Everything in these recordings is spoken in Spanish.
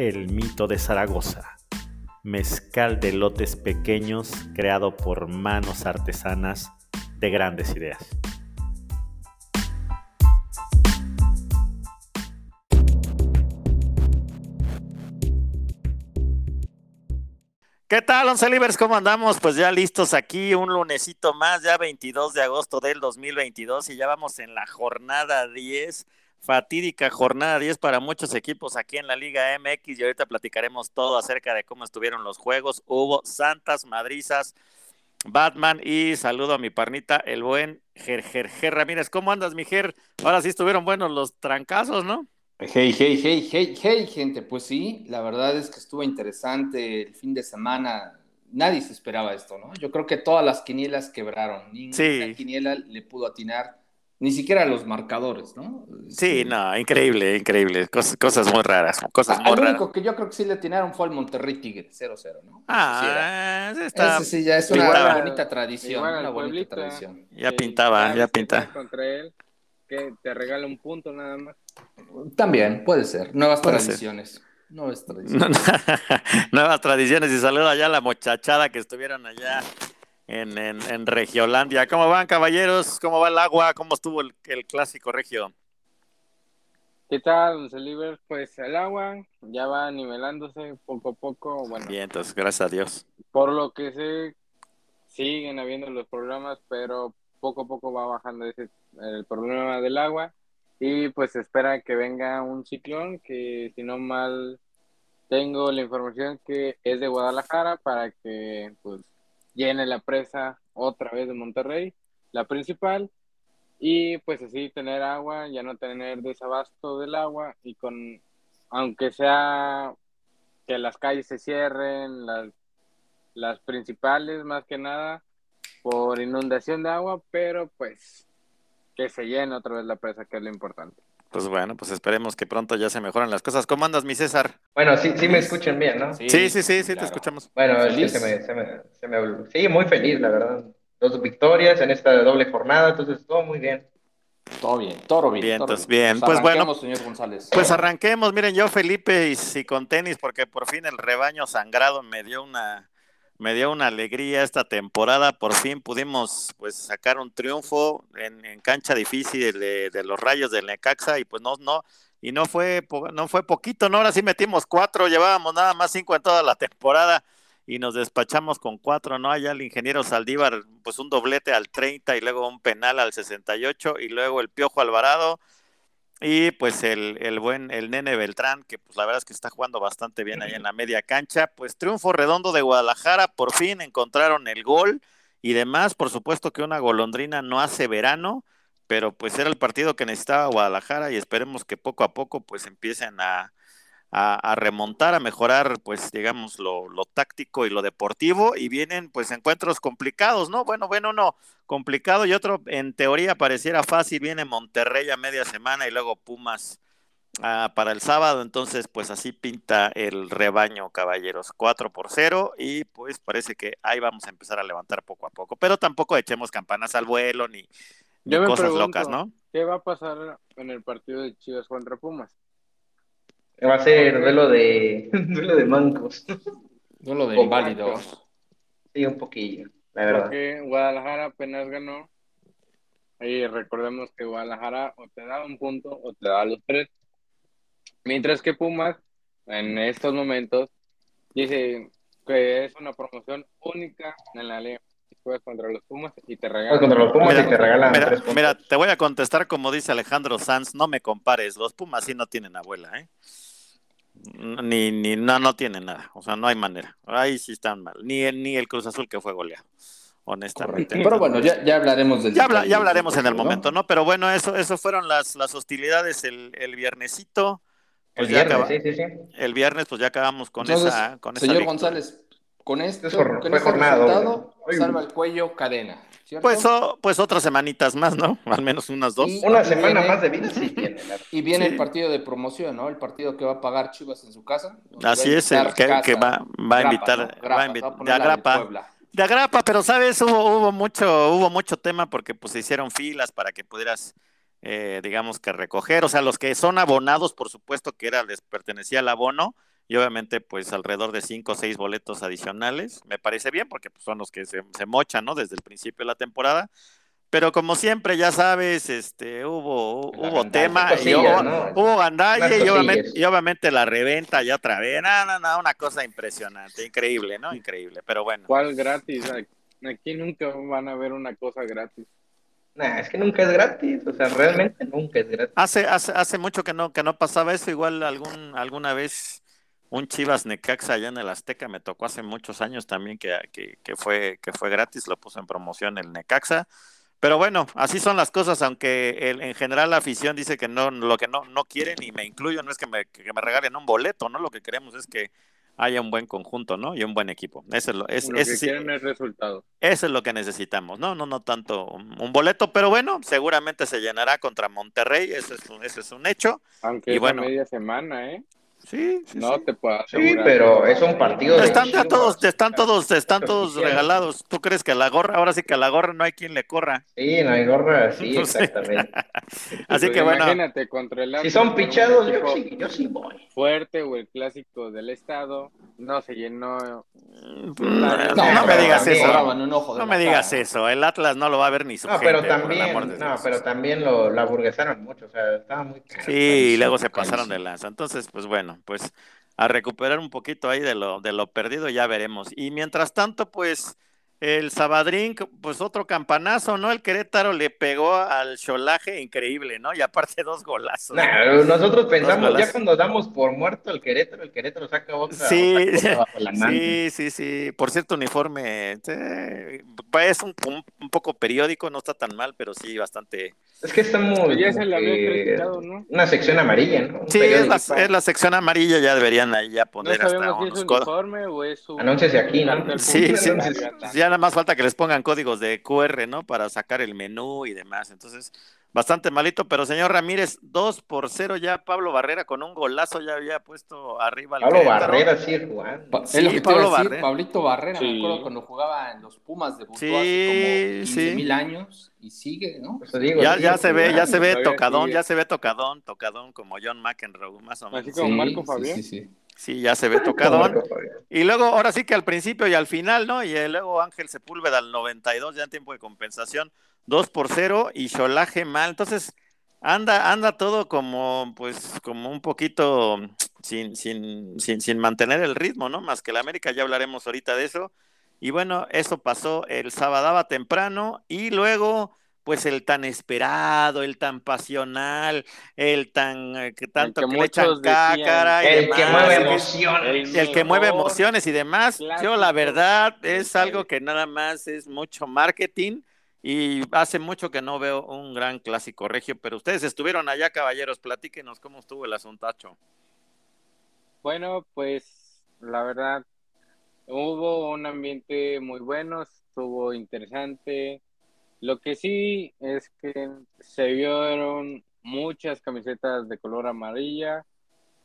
El mito de Zaragoza, mezcal de lotes pequeños creado por manos artesanas de grandes ideas. ¿Qué tal, Once Libres? ¿Cómo andamos? Pues ya listos aquí, un lunesito más, ya 22 de agosto del 2022 y ya vamos en la jornada 10, fatídica jornada 10 para muchos equipos aquí en la Liga MX y ahorita platicaremos todo acerca de cómo estuvieron los juegos. Hubo santas, madrizas, Batman y saludo a mi parnita, el buen Ger, Ger, Ramírez. ¿Cómo andas, mi Ger? Ahora sí estuvieron buenos los trancazos, ¿no? Hey, hey, hey, hey, hey, gente, pues sí, la verdad es que estuvo interesante el fin de semana. Nadie se esperaba esto, ¿no? Yo creo que todas las quinielas quebraron. Ninguna quiniela le pudo atinar, ni siquiera los marcadores, ¿no? Sí, no, increíble, increíble. Cosas, muy raras, cosas muy raras. único que yo creo que sí le atinaron fue el Monterrey Tigre, 0-0, ¿no? Ah, sí está... Ese sí ya es una bonita tradición, una bonita tradición. Ya pintaba, ya pintaba. Contra él que te regala un punto nada más. También, puede ser. Nuevas tradiciones. Nuevas tradiciones. Nuevas tradiciones. Y saludo allá a la muchachada que estuvieron allá en, en, Regiolandia. ¿Cómo van, caballeros? ¿Cómo va el agua? ¿Cómo estuvo el, clásico regio? ¿Qué tal, Celiber? Pues el agua ya va nivelándose poco a poco. Bueno, Bien, entonces, gracias a Dios. Por lo que sé, siguen habiendo los programas, pero poco a poco va bajando ese, el problema del agua y pues espera que venga un ciclón que si no mal tengo la información que es de Guadalajara para que pues llene la presa otra vez de Monterrey, la principal, y pues así tener agua, ya no tener desabasto del agua y con, aunque sea que las calles se cierren, las, las principales más que nada, por inundación de agua, pero pues que se llene otra vez la presa, que es lo importante. Pues bueno, pues esperemos que pronto ya se mejoran las cosas. ¿Cómo andas, mi César? Bueno, sí, sí me escuchan bien, ¿no? Sí, sí, sí, sí, te escuchamos. Bueno, ¿Feliz? Se me, se me, se me, sí, muy feliz, la verdad. Dos victorias en esta doble jornada, entonces todo muy bien. Todo bien, todo bien. Bien, entonces bien. Pues, bueno, señor González. Pues arranquemos. Miren, yo Felipe y, y con tenis, porque por fin el rebaño sangrado me dio una me dio una alegría esta temporada. Por fin pudimos pues sacar un triunfo en, cancha difícil de, los rayos del Necaxa y pues no, no, y no fue, no fue poquito, ¿no? Ahora sí metimos cuatro, llevábamos nada más cinco en toda la temporada y nos despachamos con cuatro, ¿no? Allá el ingeniero Saldívar, pues un doblete al 30 y luego un penal al 68 y luego el Piojo Alvarado y pues el, el, buen, el nene Beltrán, que pues la verdad es que está jugando bastante bien ahí en la media cancha. Pues triunfo redondo de Guadalajara, por fin encontraron el gol y demás. Por supuesto que una golondrina no hace verano, pero pues era el partido que necesitaba Guadalajara y esperemos que poco a poco pues empiecen a, a, remontar, a mejorar, pues digamos, lo, lo, táctico y lo deportivo, y vienen pues encuentros complicados, ¿no? Bueno, bueno, no, complicado y otro en teoría pareciera fácil, viene Monterrey a media semana y luego Pumas para el sábado, entonces pues así pinta el rebaño, caballeros, 4 por 0 y pues parece que ahí vamos a empezar a levantar poco a poco, pero tampoco echemos campanas al vuelo ni, cosas locas, ¿no? ¿Qué va a pasar en el partido de Chivas contra Pumas? Va a ser duelo de, duelo de mancos. Duelo de inválidos. Sí, un poquillo, la verdad. Porque Guadalajara apenas ganó. Y recordemos que Guadalajara o te da un punto o te da los tres. Mientras que Pumas, en estos momentos, dice que es una promoción única en la liga. Juegas contra los Pumas y te regalan. Contra los Pumas y te regalan. Mira, mira, te voy a contestar como dice Alejandro Sanz: no me compares. Los Pumas sí no tienen abuela, ¿eh? Ni, ni, no, no tiene nada. O sea, no hay manera. Ahí sí están mal. Ni el, ni el Cruz Azul que fue goleado. Honestamente. Pero bueno, ya, ya hablaremos del. Ya, ya hablaremos en el momento, ¿no? Pero bueno, eso, eso fueron las, las hostilidades el, el viernesito. pues el viernes, sí, sí, sí. El viernes, pues ya acabamos con esa. Con señor González, con esto, con este resultado, salva el cuello cadena. Pues, pues otras semanitas más, ¿no? Al menos unas dos. Una semana más de vida sí Y viene el partido de promoción, ¿no? El partido que va a pagar Chivas en su casa. Así es, el que, va, va, a invitar, va a invitar, de Agrapa. De Agrapa, pero sabes, hubo, hubo mucho, hubo mucho tema porque pues se hicieron filas para que pudieras, eh, digamos que recoger, o sea, los que son abonados, por supuesto que era, les pertenecía el abono, y obviamente pues alrededor de cinco o seis boletos adicionales. Me parece bien porque pues, son los que se, mochan, ¿no? Desde el principio de la temporada. Pero como siempre, ya sabes, este, hubo, hubo tema, y hubo, ¿no? y obviamente, y obviamente, la reventa ya otra vez. No, no, no, una cosa impresionante, increíble, ¿no? Increíble, pero bueno. ¿Cuál gratis? Aquí nunca van a ver una cosa gratis. Nah, es que nunca es gratis, o sea, realmente nunca es gratis. Hace, hace, hace mucho que no, que no pasaba eso, igual algún, alguna vez un Chivas Necaxa allá en el Azteca, me tocó hace muchos años también que, que, fue, que fue gratis, lo puso en promoción el Necaxa. Pero bueno, así son las cosas, aunque en general la afición dice que no, lo que no, no quieren, y me incluyo, no es que me, que me regalen un boleto, ¿no? Lo que queremos es que haya un buen conjunto, ¿no? Y un buen equipo. Es lo, es, que quieren es resultado. Eso es lo que necesitamos, ¿no? No, no tanto un, boleto, pero bueno, seguramente se llenará contra Monterrey, eso es un, eso es un hecho. Aunque y bueno, media semana, ¿eh? Sí, no te puedo Sí, pero es un partido están de todos, están todos, están todos regalados. ¿Tú crees que a la gorra, ahora sí que a la gorra no hay quien le corra? Sí, no hay gorra, sí, exactamente. Así que bueno. Imagínate contra el Si son pichados, yo sí, yo sí voy. Fuerte o el clásico del estado, no se llenó. Mm, no, me digas eso. No, me digas eso. El Atlas no lo va a ver ni su No, pero también, no, pero también lo, la burguesaron mucho, o sea, estaba muy Sí, y luego se pasaron de lanza. Entonces, pues bueno, pues a recuperar un poquito ahí de lo, de lo perdido, ya veremos. Y mientras tanto, pues el Sabadrín, pues otro campanazo, ¿no? El Querétaro le pegó al cholaje increíble, ¿no? Y aparte dos golazos. nosotros pensamos, ya cuando damos por muerto el Querétaro, el Querétaro saca otra, sí, Sí, sí, sí. Por cierto, uniforme, es un, un, poco periódico, no está tan mal, pero sí bastante... Es que estamos... Ya se ¿no? Una sección amarilla, ¿no? sí, es la, es la, sección amarilla, ya deberían ahí ya poner hasta si es uniforme o es un... aquí, ¿no? Sí, sí, ya nada más falta que les pongan códigos de QR, ¿no? Para sacar el menú y demás. Entonces, bastante malito, pero señor Ramírez, 2 por 0 ya Pablo Barrera con un golazo ya había puesto arriba al Pablo Barrera sí jugando. Sí, Pablo Barrera. Pablito Barrera, me acuerdo cuando jugaba en los Pumas de sí, hace como 15 mil años y sigue, ¿no? ya, ya se ve, ya se ve tocadón, ya se ve tocadón, tocadón como John McEnroe, más o menos. Así como Marco Fabián. Sí, sí, Sí, ya se ve tocadón. Y luego, ahora sí que al principio y al final, ¿no? Y luego Ángel Sepúlveda al 92, ya en tiempo de compensación, 2 por 0 y Cholaje mal. Entonces, anda, anda todo como, pues, como un poquito sin, sin, sin, sin mantener el ritmo, ¿no? Más que la América, ya hablaremos ahorita de eso. Y bueno, eso pasó el sábado temprano y luego pues el tan esperado, el tan pasional, el tan eh, que tanto que, le echan cácara el que mueve emociones, el, que mueve emociones y demás. Yo la verdad es algo que nada más es mucho marketing y hace mucho que no veo un gran clásico regio, pero ustedes estuvieron allá, caballeros, platíquenos cómo estuvo el asuntacho. Bueno, pues la verdad hubo un ambiente muy bueno, estuvo interesante lo que sí es que se vieron muchas camisetas de color amarilla.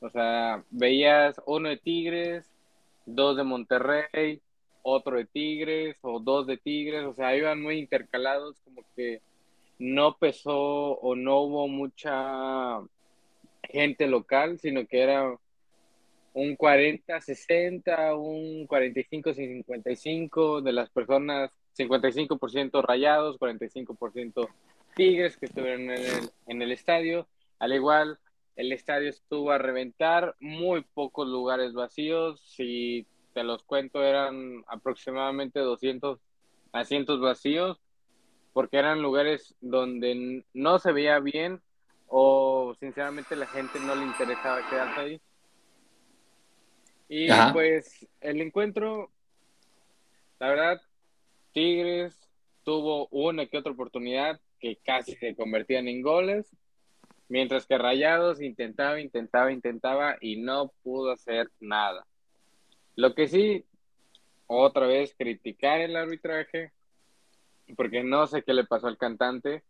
O sea, veías uno de Tigres, dos de Monterrey, otro de Tigres o dos de Tigres. O sea, iban muy intercalados, como que no pesó o no hubo mucha gente local, sino que era un 40-60, un 45-55 de las personas 55% rayados, 45% Tigres que estuvieron en el, en el estadio. Al igual, el estadio estuvo a reventar, muy pocos lugares vacíos. Si te los cuento, eran aproximadamente 200 asientos vacíos, porque eran lugares donde no se veía bien o sinceramente la gente no le interesaba quedarse ahí. Y pues el encuentro, la verdad, Tigres tuvo una que otra oportunidad que casi se convertían en goles. Mientras que Rayados intentaba, intentaba, intentaba y no pudo hacer nada. Lo que sí, otra vez, criticar el arbitraje, porque no sé qué le pasó al cantante.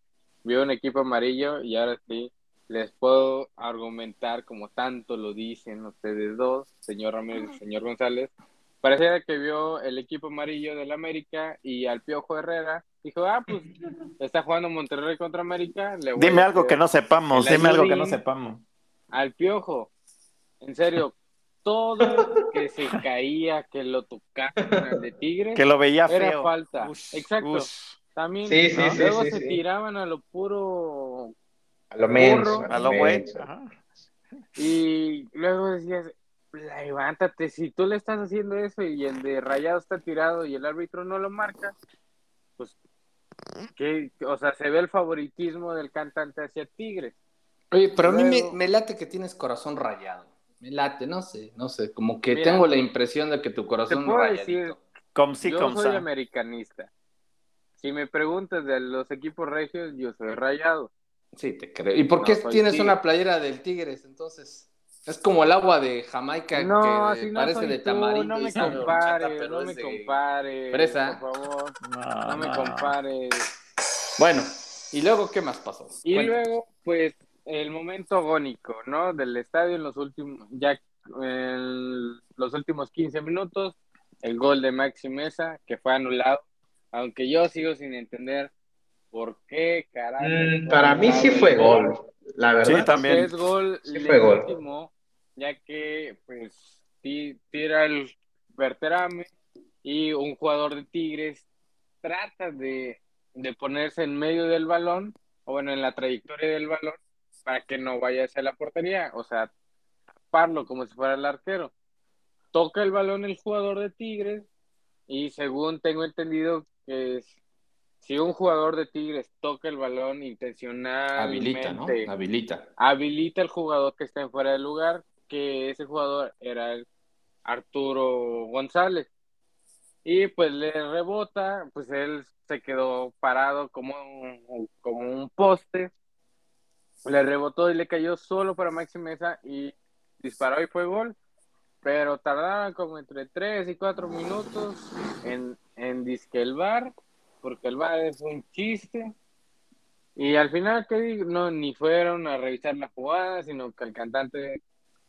Vio un equipo amarillo y ahora sí les puedo argumentar, como tanto lo dicen ustedes dos, señor Ramírez y señor González. Parecía que vio el equipo amarillo del América y al Piojo Herrera Dijo, ah, pues está jugando Monterrey contra América. dime algo que no sepamos, dime algo que no sepamos. Al piojo, en serio, todo que se caía, que lo tocaban de Tigre, que lo veía era falta. Exacto. También luego se tiraban a lo puro. A lo menos. A lo bueno. Y luego decías, levántate, si tú le estás haciendo eso y el de rayado está tirado y el árbitro no lo marca, pues que, o sea, se ve el favoritismo del cantante hacia Tigres. Oye, pero a mí me, late que tienes corazón rayado. Me late, no sé, no sé, como que tengo la impresión de que tu corazón puedo decir, yo soy americanista. Si me preguntas de los equipos regios, yo soy rayado. Sí, te creo. ¿Y por qué tienes una playera del Tigres entonces? Es como el agua de Jamaica no, que parece de tamarindo. No me compare, no me compare. Por favor. No, me compare. Bueno, ¿y luego qué más pasó? Y luego, pues, el momento agónico, ¿no? Del estadio en los últimos, ya en los últimos 15 minutos, el gol de Maxi Mesa, que fue anulado, aunque yo sigo sin entender por qué, carajo. Mm, para mí sí fue gol, la verdad. Sí, también. Es gol sí fue gol ya que pues tira el verterame y un jugador de Tigres trata de, ponerse en medio del balón, o bueno, en la trayectoria del balón, para que no vaya hacia la portería, o sea, taparlo como si fuera el arquero. Toca el balón el jugador de Tigres y según tengo entendido que si un jugador de Tigres toca el balón intencionalmente, habilita, ¿no? Habilita. Habilita el jugador que está en fuera del lugar que ese jugador era el Arturo González. Y pues le rebota, pues él se quedó parado como un, como un poste. Le rebotó y le cayó solo para Maxi Mesa y disparó y fue gol. Pero tardaban como entre 3 y 4 minutos en, en disque el bar, porque el bar es un chiste. Y al final, ¿qué digo? No, ni fueron a revisar la jugada, sino que el cantante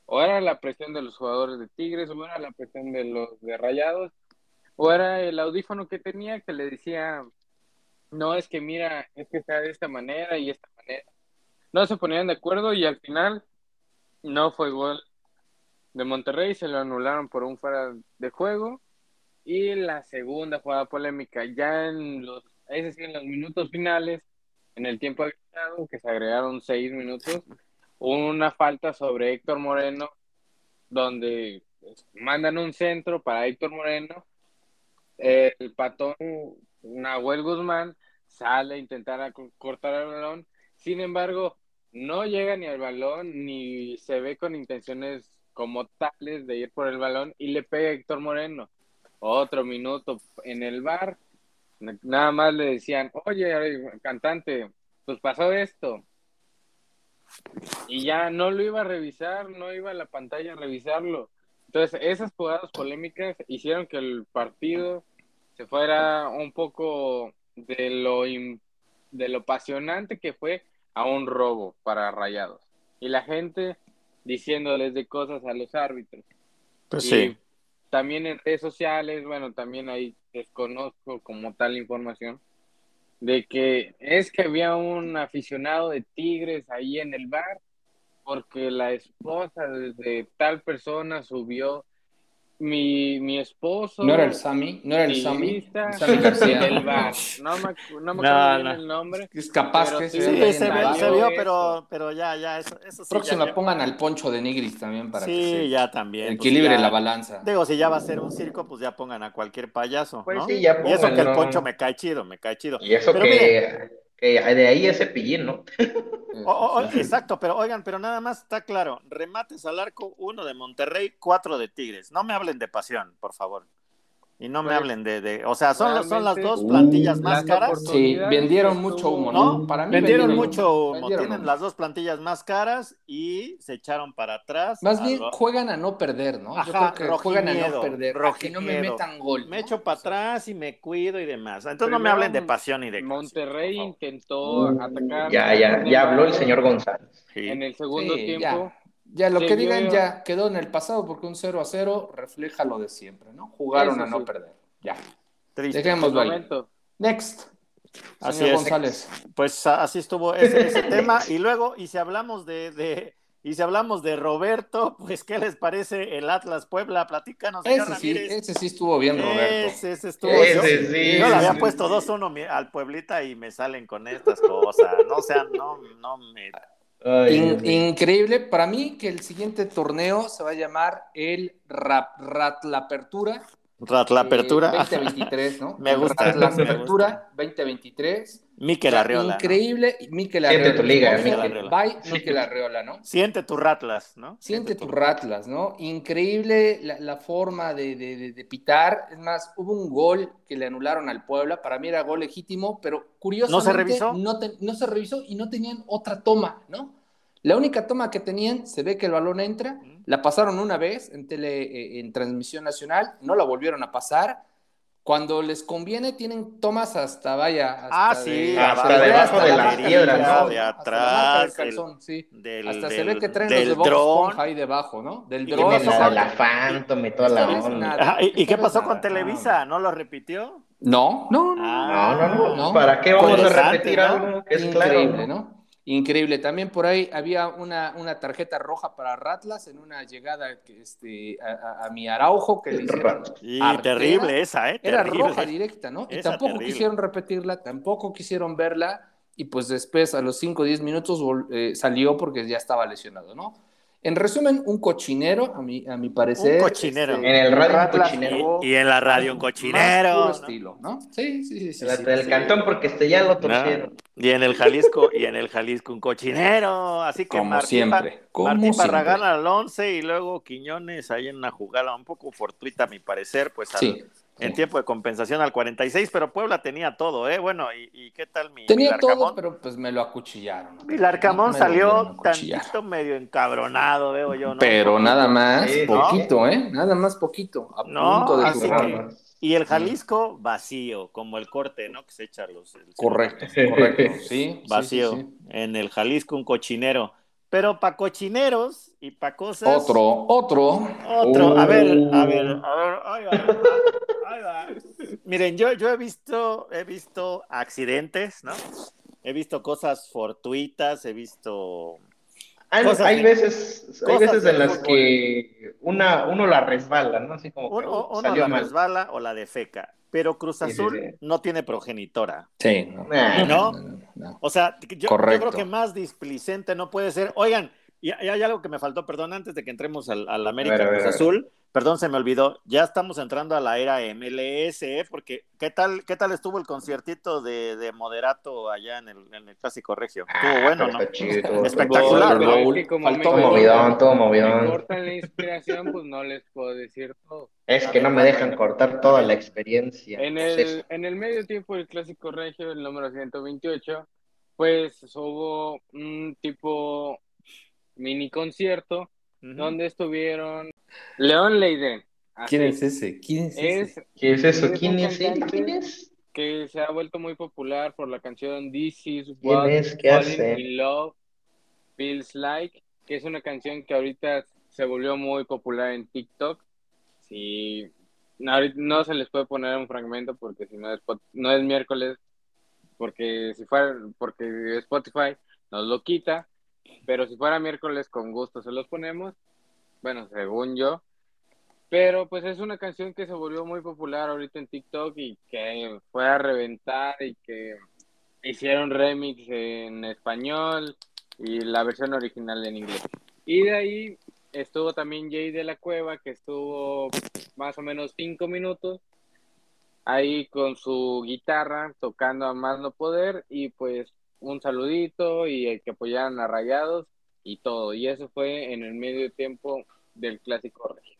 o era la presión de los jugadores de Tigres, o era la presión de los de Rayados, o era el audífono que tenía que le decía, no, es que mira, es que está de esta manera y esta manera. No se ponían de acuerdo y al final no fue gol de Monterrey, se lo anularon por un fuera de juego. Y la segunda jugada polémica, ya en los, es en los minutos finales, en el tiempo agregado, que se agregaron seis minutos, una falta sobre Héctor Moreno, donde pues, mandan un centro para Héctor Moreno. El patón Nahuel Guzmán sale a intentar cortar el balón. Sin embargo, no llega ni al balón ni se ve con intenciones como tales de ir por el balón y le pega a Héctor Moreno. Otro minuto en el bar. Nada más le decían, oye, cantante, pues pasó esto y ya no lo iba a revisar, no iba a la pantalla a revisarlo. Entonces, esas jugadas polémicas hicieron que el partido se fuera un poco de lo, de lo apasionante que fue a un robo para Rayados. Y la gente diciéndoles de cosas a los árbitros. Pues sí. También en redes sociales, bueno, también ahí desconozco como tal información, de que es que había un aficionado de Tigres ahí en el bar porque la esposa de tal persona subió mi, mi esposo. No era el Sammy, no era el Sammy. Sammy García. El bar. No me, no me acuerdo el nombre. Es capaz que sí, se, se, vio, pero, pero ya, ya, eso, eso sí. Próximo pongan al poncho de Nigris también para sí, que ya también. Pues equilibre la balanza. Digo, si ya va a ser un circo, pues ya pongan a cualquier payaso. Pues ¿no? sí, ya y eso que el poncho me cae chido, me cae chido. Y eso que, que de ahí ese pillín, ¿no? exacto, pero oigan, pero nada más está claro, remates al arco, uno de Monterrey, cuatro de Tigres. No me hablen de pasión, por favor. Y no me pues, hablen de, de, o sea, son, son las dos plantillas más caras. Sí, vendieron mucho humo, ¿no? Para mí vendieron, mucho humo. Tienen las dos plantillas más caras y se echaron para atrás. Más bien juegan a no perder, ¿no? Ajá, Yo creo que juegan a no perder, a que no me metan gol. Me echo para atrás y me cuido y demás. Entonces no me hablen de pasión y de Monterrey intentó atacar. Ya, ya, ya habló el señor González. En el segundo tiempo. Ya, lo que digan ya quedó en el pasado porque un 0 a 0 refleja lo de siempre, ¿no? Jugaron a no perder. Ya. Triste. Dejémoslo ahí. Next. Así es. González. Pues así estuvo ese, tema. Y luego, y si hablamos de, de, y si hablamos de Roberto, pues ¿qué les parece el Atlas Puebla? Platícanos. Ese sí, ese sí estuvo bien, Roberto. Ese, ese estuvo. Ese yo, sí, yo le había puesto 2-1 al Pueblita y me salen con estas cosas. No sean, no, no me increíble. Para mí que el siguiente torneo se va a llamar el Rap, Rat la Apertura. Rat la Apertura. 2023, ¿no? me gusta. la Apertura 2023. Miquel Arreola. Increíble. Miquel Arreola. Siente tu liga, Miquel. Bye, Miquel Arreola, ¿no? Siente tu Ratlas, ¿no? Siente, tu Ratlas, ¿no? Increíble la, forma de, de, de, pitar. Es más, hubo un gol que le anularon al Puebla. Para mí era gol legítimo, pero curiosamente. ¿No se revisó? No, no se revisó y no tenían otra toma, ¿no? La única toma que tenían, se ve que el balón entra, la pasaron una vez en, tele, eh, en transmisión nacional, no la volvieron a pasar. Cuando les conviene, tienen tomas hasta, vaya, hasta ah, sí, hasta, debajo de la piedra, ¿no? De atrás, calzón, sí. hasta se ve que traen los de Bob ahí debajo, ¿no? Del dron. La, la Phantom y toda la onda. ¿Y, qué pasó con Televisa? ¿No lo repitió? No, no, no. Ah, no, no, no. ¿Para qué vamos a repetir algo que es Increíble, claro? ¿no? Increíble. También por ahí había una, una tarjeta roja para Ratlas en una llegada este, a, mi Araujo que le hicieron. Y terrible esa, ¿eh? Era roja directa, ¿no? y tampoco quisieron repetirla, tampoco quisieron verla. Y pues después, a los 5 o 10 minutos, eh, salió porque ya estaba lesionado, ¿no? En resumen, un cochinero, a mi, a mi parecer. Un cochinero. Este, en el radio un cochinero. Y, en la radio un cochinero. estilo, ¿no? Sí, sí, sí. sí, del cantón porque este ya lo torcieron. Y en el Jalisco, y en el Jalisco un cochinero. Así que Como siempre. Como Martín Barragán al 11 y luego Quiñones ahí en una jugada un poco fortuita, a mi parecer, pues sí en tiempo de compensación al 46, pero Puebla tenía todo, ¿eh? Bueno, ¿y, qué tal mi Tenía todo, pero pues me lo acuchillaron. El Arcamón salió tantito medio encabronado, veo yo, ¿no? Pero nada más, poquito, ¿eh? Nada más poquito, a punto de Y el Jalisco vacío, como el corte, ¿no? Que se echa los... correcto, correcto, sí. Vacío. En el Jalisco un cochinero. Pero para cochineros y para cosas. Otro, otro. Otro. A ver, a ver, a ver. Ahí va, ahí va. Miren, yo, yo he visto, he visto accidentes, ¿no? He visto cosas fortuitas, he visto. Hay, hay veces, hay veces en las que una, uno la resbala, ¿no? Así como uno, uno la resbala o la defeca pero Cruz Azul no tiene progenitora. Sí, no. ¿No? O sea, yo, creo que más displicente no puede ser. Oigan, y, hay algo que me faltó, perdón, antes de que entremos al, al América Cruz Azul, perdón, se me olvidó, ya estamos entrando a la era MLS, ¿eh? porque ¿qué tal, qué tal estuvo el conciertito de, de Moderato allá en el, en el Clásico Regio? Estuvo ah, bueno, ¿no? Espectacular. todo movidón, todo movidón. cortan la inspiración, pues no les puedo decir todo. Es que no me dejan cortar toda la experiencia. En el, en el medio tiempo del Clásico Regio, el número 128, pues hubo un tipo mini concierto donde estuvieron León Leiden. ¿Quién es ese? ¿Quién es, ese? ¿Qué es eso? ¿Quién es él? ¿Quién es? Que se ha vuelto muy popular por la canción This is What es? ¿Qué hace? Love Feels Like, que es una canción que ahorita se volvió muy popular en TikTok si no, se les puede poner un fragmento porque si no es, no es miércoles, porque si fuera, porque Spotify nos lo quita, pero si fuera miércoles con gusto se los ponemos, bueno, según yo, pero pues es una canción que se volvió muy popular ahorita en TikTok y que fue a reventar y que hicieron remix en español y la versión original en inglés. Y de ahí estuvo también Jay de la Cueva, que estuvo más o menos cinco minutos ahí con su guitarra tocando a más no poder y pues un saludito y el que apoyaran a Rayados y todo. Y eso fue en el medio tiempo del Clásico Rey.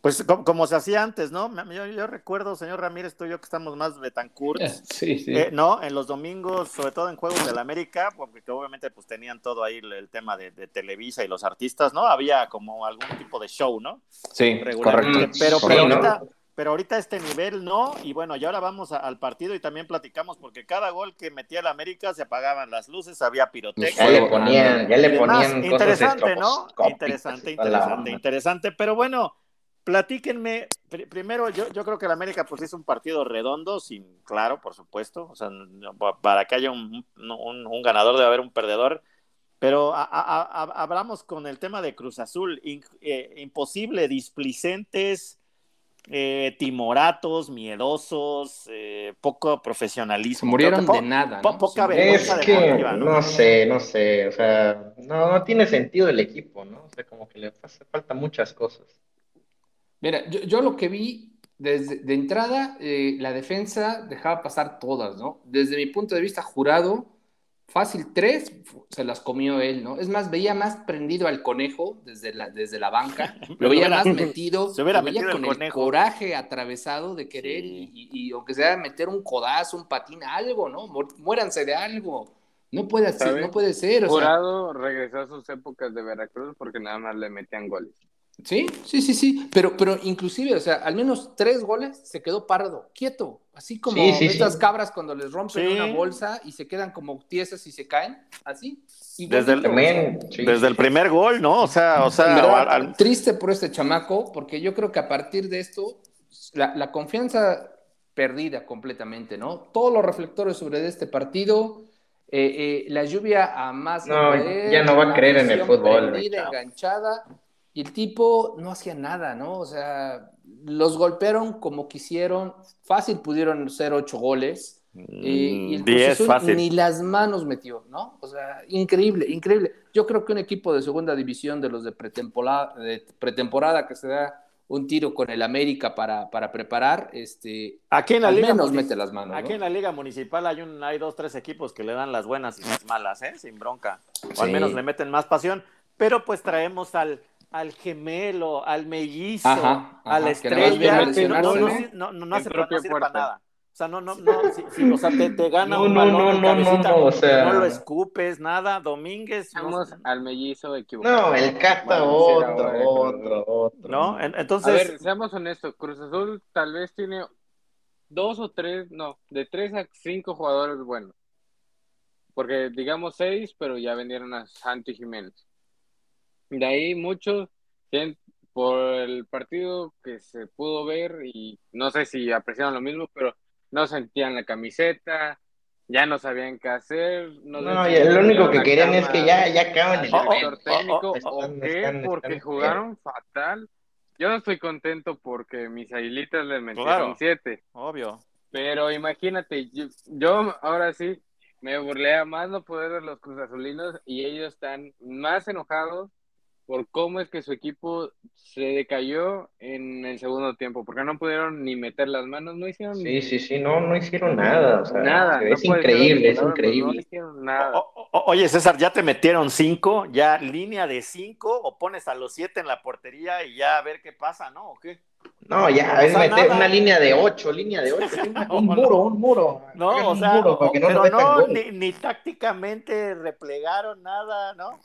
Pues como, se hacía antes, ¿no? Yo, recuerdo, señor Ramírez, tú y yo que estamos más Betancourt, sí, sí. Eh, ¿no? En los domingos, sobre todo en Juegos del América, porque obviamente pues tenían todo ahí el, tema de, Televisa y los artistas, ¿no? Había como algún tipo de show, ¿no? Sí, correcto. Pero, pero ahorita, pero ahorita este nivel no, y bueno, y ahora vamos al partido y también platicamos, porque cada gol que metía el América se apagaban las luces, había pirotecnia. Ya le ponían, ya le ponían Interesante, ¿no? Interesante, interesante, interesante, pero bueno Platíquenme, primero, yo, yo creo que el América pues es un partido redondo, sin, claro, por supuesto, o sea, para que haya un, un, ganador debe haber un perdedor, pero hablamos con el tema de Cruz Azul, eh, imposible, displicentes, eh, timoratos, miedosos, eh, poco profesionalismo. murieron de nada. ¿no? poca vergüenza es que, ¿no? sé, no sé, o sea, no, no tiene sentido el equipo, ¿no? O sea, como que le hace falta muchas cosas. Mira, yo, lo que vi desde de entrada, eh, la defensa dejaba pasar todas, ¿no? Desde mi punto de vista, jurado, fácil tres, se las comió él, ¿no? Es más, veía más prendido al conejo desde la, desde la banca, lo veía más metido, se hubiera metido con el, coraje atravesado de querer y, aunque sea meter un codazo, un patín, algo, ¿no? Muéranse de algo. No puede ser, no puede ser. Jurado regresó a sus épocas de Veracruz porque nada más le metían goles. Sí, sí, sí, sí, pero, pero inclusive, o sea, al menos tres goles se quedó pardo, quieto, así como estas cabras cuando les rompen una bolsa y se quedan como tiesas y se caen, así. Desde el, desde el primer gol, ¿no? O sea, o sea, triste por este chamaco, porque yo creo que a partir de esto, la, confianza perdida completamente, ¿no? Todos los reflectores sobre este partido, eh, eh, la lluvia a más no, ya no va a creer en el fútbol. Perdida, enganchada y el tipo no hacía nada, ¿no? O sea, los golpearon como quisieron. Fácil pudieron ser ocho goles. y el mm, ni las manos metió, ¿no? O sea, increíble, increíble. Yo creo que un equipo de segunda división de los de pretemporada, de pretemporada que se da un tiro con el América para, para preparar, este, aquí en la liga menos mete las manos. Aquí en la liga municipal hay un, hay dos, tres equipos que le dan las buenas y las malas, ¿eh? Sin bronca. O al menos le meten más pasión. Pero pues traemos al, al gemelo, al mellizo, a la estrella, no, no, no, hace para, nada. O sea, no, no, no, si, o sea, te, te gana un balón no, no, no, o sea... no lo escupes, nada, Domínguez. Vamos al mellizo equivocado. No, el Cata otro, otro, otro. ¿No? Entonces... A ver, seamos honestos, Cruz Azul tal vez tiene dos o tres, no, de tres a cinco jugadores buenos. Porque digamos seis, pero ya vendieron a Santi Jiménez. De ahí muchos, por el partido que se pudo ver, y no sé si apreciaron lo mismo, pero no sentían la camiseta, ya no sabían qué hacer. No, lo único que querían es que ya, ya acaben el director técnico. ¿O qué? Porque jugaron fatal. Yo no estoy contento porque mis aguilitas les metieron siete. Obvio. Pero imagínate, yo, yo, ahora sí me burlé a más no poder de los Cruz Azulinos y ellos están más enojados por cómo es que su equipo se decayó en el segundo tiempo, porque no pudieron ni meter las manos, no hicieron Sí, sí, sí, no, no hicieron nada, nada. Es increíble, es increíble. No hicieron nada. oye, César, ya te metieron cinco, ya línea de cinco, o pones a los siete en la portería y ya a ver qué pasa, ¿no? ¿O qué? No, ya, es meter una línea de ocho, línea de ocho, un muro, un muro. No, o sea, pero no, ni, ni tácticamente replegaron nada, ¿no?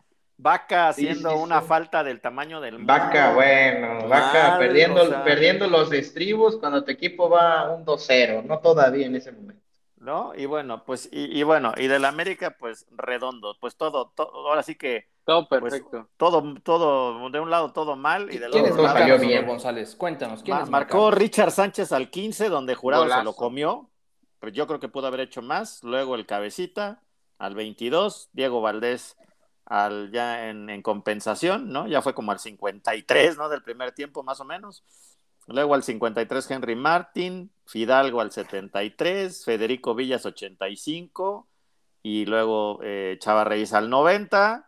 Vaca haciendo una falta del tamaño del mundo. Vaca, bueno, Vaca perdiendo, perdiendo los estribos cuando tu equipo va un 2-0, no todavía en ese momento. ¿No? Y bueno, pues, y, bueno, y del América, pues redondo, pues todo, todo ahora sí que. Todo pues, perfecto. todo, todo, de un lado todo mal y del ¿Quién otro salió bien, González? Cuéntanos, ¿quién Marcó Richard Sánchez al 15, donde Jurado se lo comió, pero yo creo que pudo haber hecho más. Luego el Cabecita al 22, Diego Valdés al, ya en, compensación, ¿no? Ya fue como al 53, ¿no? Del primer tiempo, más o menos. Luego al 53 Henry Martin, Fidalgo al 73, Federico Villas 85 y luego eh, Chava Reyes al 90.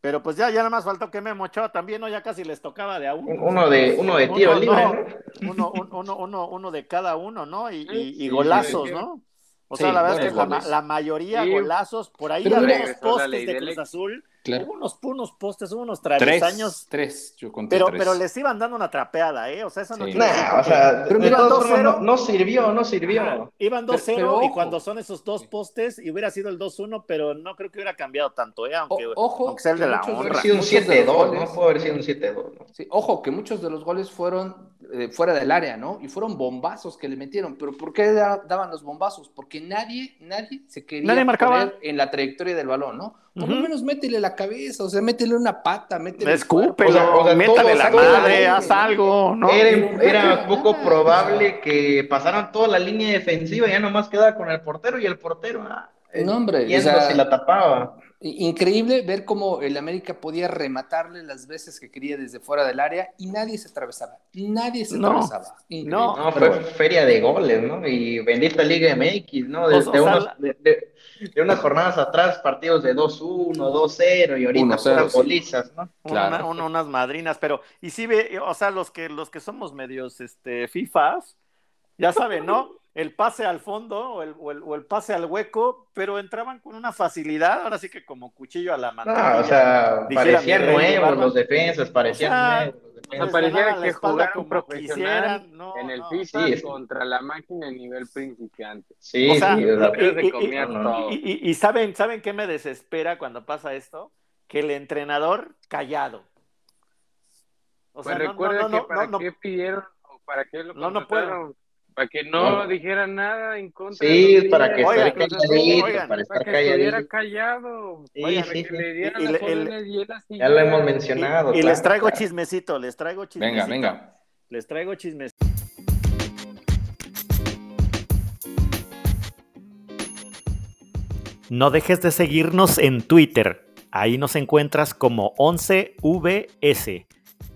Pero pues ya, ya nada más faltó que Memo Ochoa también, ¿no? Ya casi les tocaba de a uno. Uno de, uno de tiro libre, uno, uno, uno, uno, de cada uno, ¿no? Y, y golazos, ¿no? O sea, la verdad es que la, la, mayoría golazos, por ahí había postes de Cruz Azul Hubo unos, unos postes, hubo unos travesaños. Tres, tres, yo conté pero, tres. Pero les iban dando una trapeada, ¿eh? O sea, eso no quiere o sea, pero mira, no, no, sirvió, no sirvió. iban 2-0 y cuando son esos dos postes, y hubiera sido el 2-1, pero no creo que hubiera cambiado tanto, ¿eh? Aunque, ojo, aunque sea el de la honra. Hubiera sido un 7-2, ¿no? Puede haber sido un 7-2, ¿no? Sí, ojo, que muchos de los goles fueron eh, fuera del área, ¿no? Y fueron bombazos que le metieron. ¿Pero por qué daban los bombazos? Porque nadie, nadie se quería nadie marcaba. en la trayectoria del balón, ¿no? Por lo menos métele la cabeza, o sea, métele una pata, métele. Escúpelo, o sea, o sea, métale la madre, haz algo, ¿no? Era, era poco probable que pasaran toda la línea defensiva, ya nomás quedaba con el portero y el portero. Ah, no, hombre, o sea, la tapaba. Increíble ver cómo el América podía rematarle las veces que quería desde fuera del área y nadie se atravesaba. Nadie se atravesaba. No, no fue feria de goles, ¿no? Y bendita Liga MX, ¿no? De, unos, de, unas jornadas atrás, partidos de 2-1, 2-0 y ahorita unas polizas, ¿no? Claro. unas madrinas, pero, y sí ve, o sea, los que, los que somos medios este, FIFAs, ya saben, ¿no? El pase al fondo o el, o el, pase al hueco, pero entraban con una facilidad, ahora sí que como cuchillo a la mano. No, o sea, parecían nuevos los defensas, parecían nuevos. Los parecía que jugaron profesional no, en el FIFA contra la máquina en nivel principiante. Sí, o sea, y, y, saben, ¿saben qué me desespera cuando pasa esto? Que el entrenador callado. O pues sea, recuerda que para qué pidieron o para qué lo No, no puedo para que no, dijera nada en contra. Sí, de para que oigan, calladito, para estar que estuviera callado. Sí, oigan, sí, que le dieran y, las el, y Ya lo hemos mencionado. Y, les traigo chismecito, les traigo chismecito. Venga, venga. Les traigo chismecito. No dejes de seguirnos en Twitter. Ahí nos encuentras como 11VS.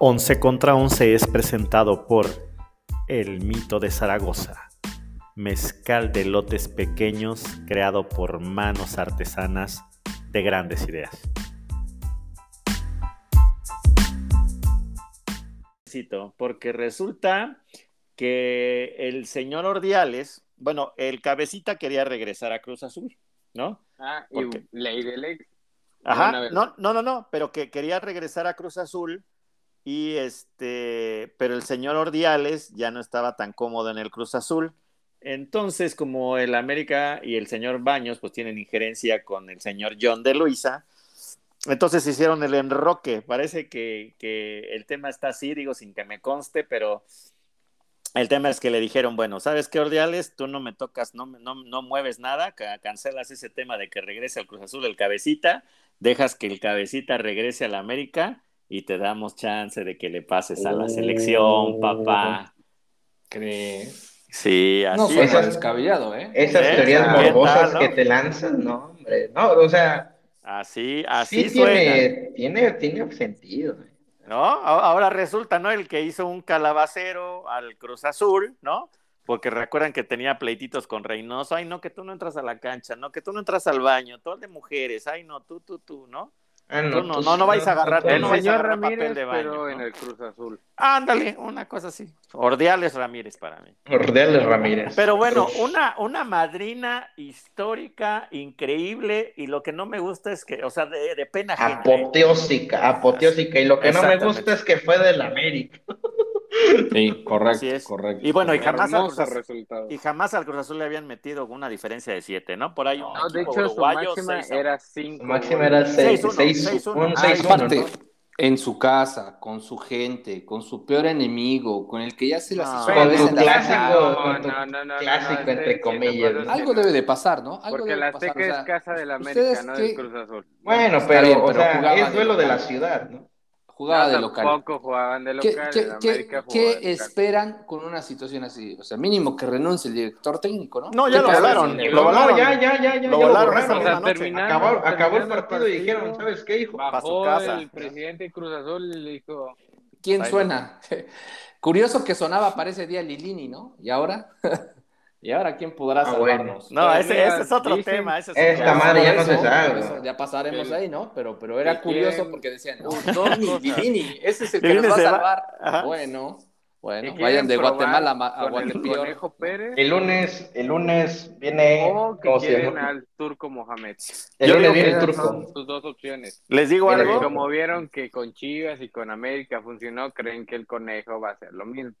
11 contra 11 es presentado por El Mito de Zaragoza, mezcal de lotes pequeños creado por manos artesanas de grandes ideas. Porque resulta que el señor Ordiales, bueno, el cabecita quería regresar a Cruz Azul, ¿no? Ah, y ley del ex. Ajá, no, no, no, no, pero que quería regresar a Cruz Azul y este, pero el señor Ordiales ya no estaba tan cómodo en el Cruz Azul. Entonces, como el América y el señor Baños pues tienen injerencia con el señor John de Luisa, entonces hicieron el enroque. Parece que, que, el tema está así, digo, sin que me conste, pero el tema es que le dijeron, bueno, ¿sabes qué, Ordiales? Tú no me tocas, no, no, no mueves nada, cancelas ese tema de que regrese al Cruz Azul el cabecita, dejas que el cabecita regrese al América y te damos chance de que le pases a la selección, papá. ¿Crees? Sí, así no es. descabellado, ¿eh? Esas teorías morbosas que te lanzan, no, hombre, no, o sea. Así, así sí tiene, tiene, tiene sentido. ¿eh? ¿No? Ahora resulta, ¿no? El que hizo un calabacero al Cruz Azul, ¿no? Porque recuerdan que tenía pleititos con Reynoso, ay, no, que tú no entras a la cancha, no, que tú no entras al baño, todo de mujeres, ay, no, tú, tú, tú, ¿no? Ah, no, no, no, no, vais a agarrar, el no a agarrar papel de baño. Pero en el Cruz Azul. Ándale, una cosa así. Ordeales Ramírez para mí. Ordeales Ramírez. Pero bueno, una, una madrina histórica, increíble, y lo que no me gusta es que, o sea, de, de pena. Apoteósica, apoteósica. Y lo que no me gusta es que fue del América. Sí, correcto, correcto. Y bueno, y jamás, al Cruz Azul, y jamás al Cruz Azul le habían metido una diferencia de 7, ¿no? Por ahí un no, de hecho, su máxima era 5. máxima era 6, 6, en su casa, con su gente, con su peor enemigo, con el que ya se las hizo con tu clásico, con tu clásico entre comillas. Algo debe de pasar, ¿no? Algo Porque la Azteca es casa de la América, no del Cruz Azul. Bueno, pero, o sea, es duelo de la ciudad, ¿no? Jugaba de local. Tampoco jugaban de local. ¿Qué, esperan con una situación así? O sea, mínimo que renuncie el director técnico, ¿no? No, ya lo volaron. Lo volaron, ya, ya, ya, ya. Lo volaron acabó, acabó el partido y dijeron, ¿sabes qué, hijo? Bajó casa. el presidente Cruz Azul y le dijo... ¿Quién suena? Curioso que sonaba para ese día Lilini, ¿no? ¿Y ahora? ¿Y ahora quién podrá ah, salvarnos? No, ese, es otro tema. Ese es esta madre ya no se sabe. Ya pasaremos ahí, ¿no? Pero, pero era curioso porque decían, no, no, Lilini, ese es el que nos va a salvar. Bueno, bueno, vayan de Guatemala a Guatemala. El lunes, el lunes viene. O que quieren al turco Mohamed. El lunes viene el turco. Son sus dos opciones. Les digo algo. Como vieron que con Chivas y con América funcionó, creen que el conejo va a hacer lo mismo.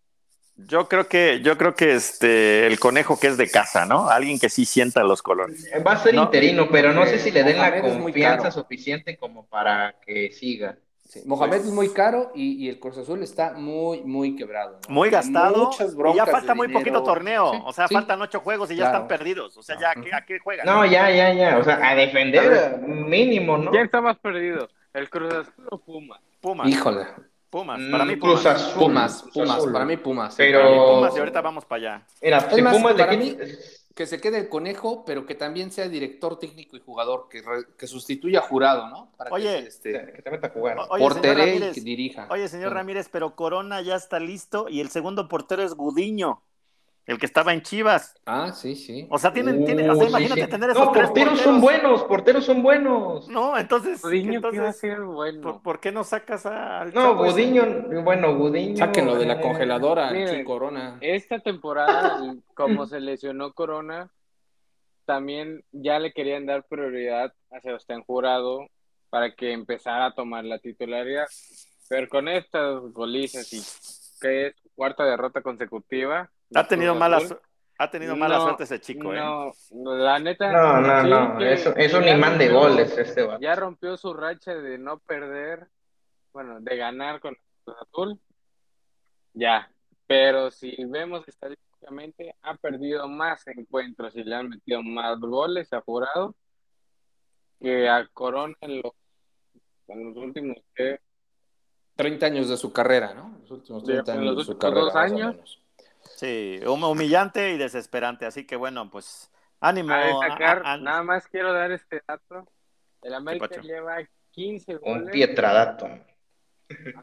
Yo creo que, yo creo que este el conejo que es de casa, ¿no? Alguien que sí sienta los colores. Va a ser interino, pero no sé si le den la confianza suficiente como para que siga. Mohamed es muy caro y, el Cruz Azul está muy, muy quebrado. Muy gastado. y ya falta muy poquito torneo. o sea, faltan ocho juegos y ya están perdidos. O sea, ya ¿a qué juegan? No, ya, ya, ya. O sea, a defender mínimo, ¿no? ¿Quién está más perdido? ¿El Cruz Azul o Puma? Puma. Híjole. Pumas, para mí Pumas. Pumas, Pumas, para mí Pumas. Pero... Pumas y ahorita vamos para allá. Si Pumas para mí, que se quede el conejo, pero que también sea director técnico y jugador, que, que sustituya a jurado, ¿no? Para oye, que, este, que te meta a jugar. Porteré y que dirija. Oye, señor Ramírez, pero Corona ya está listo y el segundo portero es Gudiño el que estaba en Chivas. Ah, sí, sí. O sea, tienen, tienen o sea, uh, imagínate tener esos no, porteros, son buenos, porteros son buenos. No, entonces, Gudiño entonces bueno. ¿por, qué no sacas al No, Gudiño, bueno, Gudiño. Sáquenlo de la eh, congeladora, Miren, Corona. Esta temporada, como se lesionó Corona, también ya le querían dar prioridad a Sebastián Jurado para que empezara a tomar la titularidad. Pero con estas golizas y que es cuarta derrota consecutiva, ha tenido mala, ha tenido mala suerte ese chico, ¿eh? No, la neta. No, no, no. Es, un imán de goles este va. Ya rompió su racha de no perder, bueno, de ganar con el Azul. Ya. Pero si vemos estadísticamente, ha perdido más encuentros y le han metido más goles, ha jurado, que a Corona en los, en los últimos 30 años de su carrera, ¿no? Los últimos 30 años de su carrera. Dos años Sí, humillante y desesperante, así que bueno, pues ánimo. nada más quiero dar este dato. El América lleva 15 goles. Un pietradato.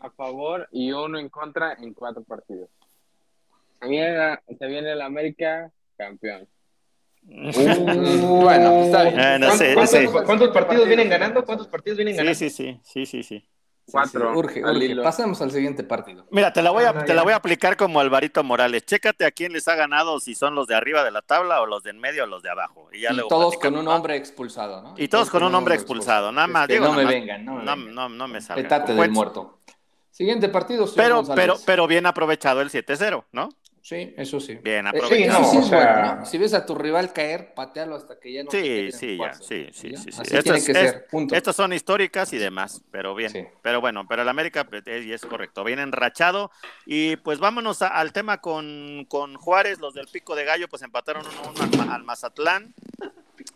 A favor y uno en contra en cuatro partidos. Se viene, se viene el América campeón. Uh, bueno, está bien. ¿Cuántos, partidos vienen ganando? ¿Cuántos partidos vienen ganando? Sí, sí, sí, sí, sí. Cuatro. urge, urge. Pasemos al siguiente partido. Mira, te la voy a, ah, te la voy a aplicar como Alvarito Morales. Chécate a quién les ha ganado, si son los de arriba de la tabla o los de en medio o los de abajo. Y, ya todos con un hombre expulsado, ¿no? Y todos, con un hombre expulsado. Nada más. no, me vengan, no, me no, no, me salgan. Petate del muerto. Siguiente partido. Pero, pero, pero bien aprovechado el 7-0, ¿no? Sí, eso sí. Bien, aprovechado. Sí, sí, bueno, Si ves a tu rival caer, patealo hasta que ya no Sí, sí, ya, sí, sí, sí, Así tiene que ser, punto. Estas son históricas y demás, pero bien. Pero bueno, pero el América pues, es, es correcto, bien enrachado. Y pues vámonos al tema con, con, Juárez, los del Pico de Gallo, pues empataron uno, al, Mazatlán.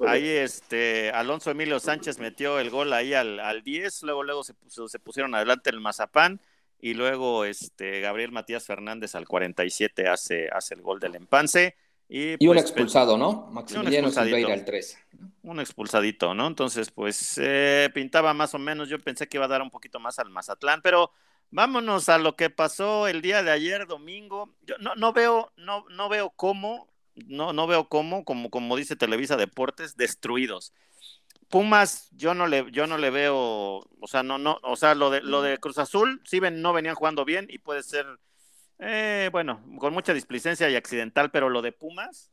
Ahí este Alonso Emilio Sánchez metió el gol ahí al, al 10, luego luego se, se pusieron adelante el Mazapán y luego este Gabriel Matías Fernández al 47 hace, hace el gol del empance. Y, un pues, expulsado, ¿no? Maximiliano Silveira al 3. Un expulsadito, ¿no? Entonces, pues eh, pintaba más o menos, yo pensé que iba a dar un poquito más al Mazatlán, pero vámonos a lo que pasó el día de ayer, domingo. Yo no, no veo, no, no veo cómo, no, no veo cómo, como, como dice Televisa Deportes, destruidos. Pumas, yo no le, yo no le veo, o sea, no, no, o sea, lo de, lo de Cruz Azul, sí ven, no venían jugando bien y puede ser, eh, bueno, con mucha displicencia y accidental, pero lo de Pumas,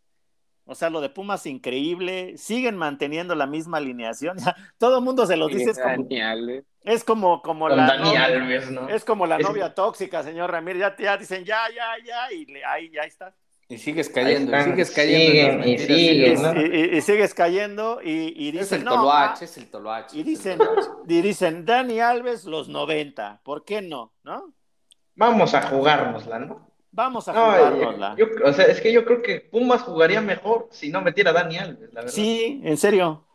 o sea, lo de Pumas increíble, siguen manteniendo la misma alineación, todo el mundo se lo dice, es como, es como, como la novia, es como la novia tóxica, señor Ramírez, ya, ya dicen ya, ya, ya, y ahí ya está. Y sigues cayendo, y sigues cayendo. y, sigues, y, sigues cayendo y, dicen... Es el Toloach, es el Toloach. Y dicen, y dicen, Dani Alves los 90, ¿por qué no? ¿No? Vamos a jugárnosla, ¿no? Vamos a jugárnosla. o sea, es que yo creo que Pumas jugaría mejor si no metiera a Dani Alves, la verdad. Sí, en serio.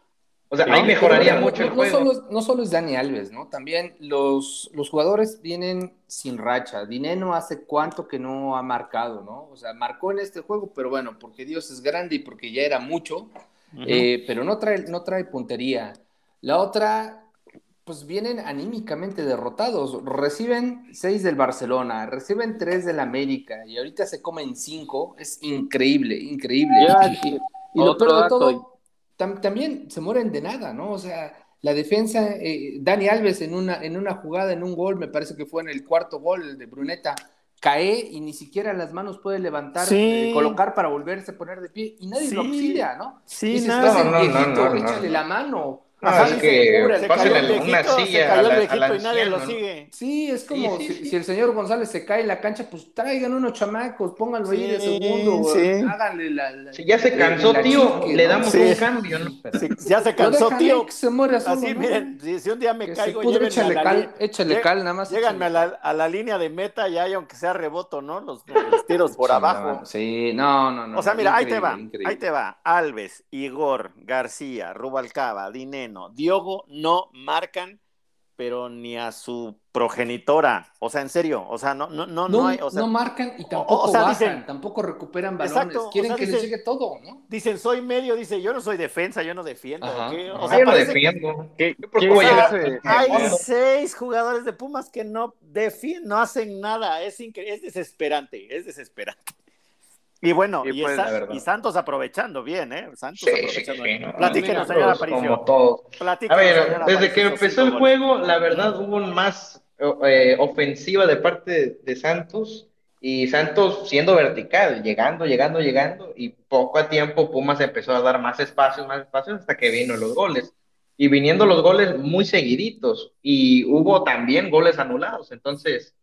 O sea, ahí mejoraría mucho el juego. Solo, no solo es Dani Alves, ¿no? También los, los jugadores vienen sin racha. Dineno hace cuánto que no ha marcado, ¿no? O sea, marcó en este juego, pero bueno, porque Dios es grande y porque ya era mucho, eh, pero no trae, no trae puntería. La otra, pues vienen anímicamente derrotados. Reciben seis del Barcelona, reciben tres del América y ahorita se comen cinco. Es increíble, increíble. y, lo peor de todo también se mueren de nada, ¿no? O sea, la defensa, eh, Dani Alves en una, en una jugada, en un gol, me parece que fue en el cuarto gol de Bruneta, cae y ni siquiera las manos puede levantar, eh, colocar para volverse a poner de pie y nadie lo auxilia, ¿no? Sí, no, no, no, échale la mano. Ah, es que se cayó el viejito, una silla y nadie lo sigue. Sí, es como si, el señor González se cae en la cancha, pues traigan unos chamacos, pónganlo ahí de segundo, háganle la, Si ya se cansó, tío, le damos un cambio, ¿no? ya se cansó, tío. Que se muere así, miren, si, un día me caigo, pudre, échale, cal, échale cal, nada más. Lléganme a la, a la, línea de meta y hay, aunque sea reboto, ¿no? Los, tiros por abajo. Sí, no, no, no. O sea, mira, ahí te va, ahí te va. Alves, Igor, García, Rubalcaba, Dineno, Diogo, no marcan, pero ni a su progenitora. O sea, en serio, o sea, no, no, no, no, hay. no marcan y tampoco bajan, tampoco recuperan balones. Quieren que les llegue todo, ¿no? Dicen, soy medio, dice, yo no soy defensa, yo no defiendo. O sea, yo no defiendo. hay seis jugadores de Pumas que no defienden, no hacen nada. Es, es desesperante, es desesperante. Y bueno, y, pues, Santos aprovechando bien, ¿eh? Santos aprovechando bien. Platíquenos, señora Aparicio. Como A ver, desde que empezó el juego, la verdad hubo más eh, ofensiva de parte de Santos y Santos siendo vertical, llegando, llegando, llegando y poco a tiempo Pumas empezó a dar más espacios, más espacios hasta que vino los goles. Y viniendo los goles muy seguiditos y hubo también goles anulados. Entonces,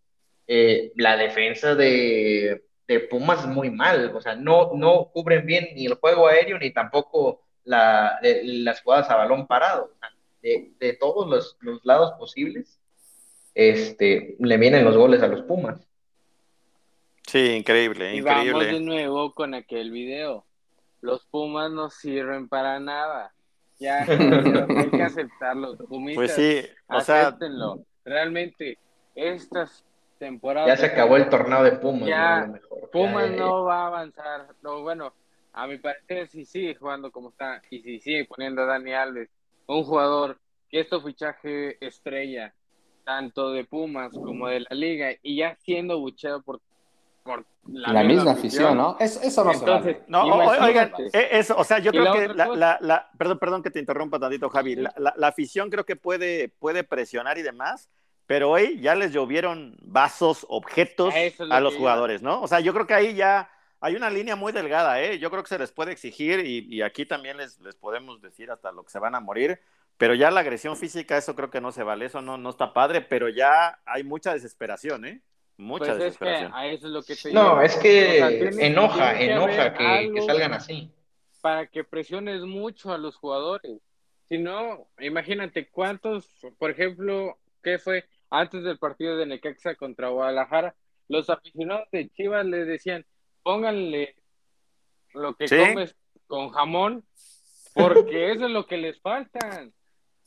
eh, la defensa de de Pumas muy mal, o sea, no, no cubren bien ni el juego aéreo ni tampoco la, las jugadas a balón parado. de, todos los, lados posibles, este, le vienen los goles a los Pumas. Sí, increíble, y increíble. Vamos de nuevo con aquel video. Los Pumas no sirven para nada. Ya hay que aceptarlo. pues sí, o sea, Realmente, estas ya se acabó el torneo de Pumas. Ya, Pumas no va a avanzar. No, bueno, a mi parecer, si sigue jugando como está y si sigue poniendo a Dani Alves, un jugador que es fichaje estrella, tanto de Pumas como de la liga, y ya siendo bucheado por, por la, misma afición, ¿no? Eso, eso no Entonces, se No, oigan, eh, eso, o sea, yo creo que la, la, perdón, perdón que te interrumpa tantito, Javi. La, afición creo que puede, puede presionar y demás, pero hoy ya les llovieron vasos, objetos a los jugadores, ¿no? O sea, yo creo que ahí ya hay una línea muy delgada, ¿eh? Yo creo que se les puede exigir y, aquí también les, les, podemos decir hasta lo que se van a morir, pero ya la agresión física, eso creo que no se vale, eso no, no está padre, pero ya hay mucha desesperación, ¿eh? Mucha pues desesperación. Es lo que no, es que enoja, enoja que, que salgan así. Para que presiones mucho a los jugadores. Si no, imagínate cuántos, por ejemplo, ¿qué fue? Antes del partido de Necaxa contra Guadalajara, los aficionados de Chivas le decían, pónganle lo que comes con jamón, porque eso es lo que les faltan.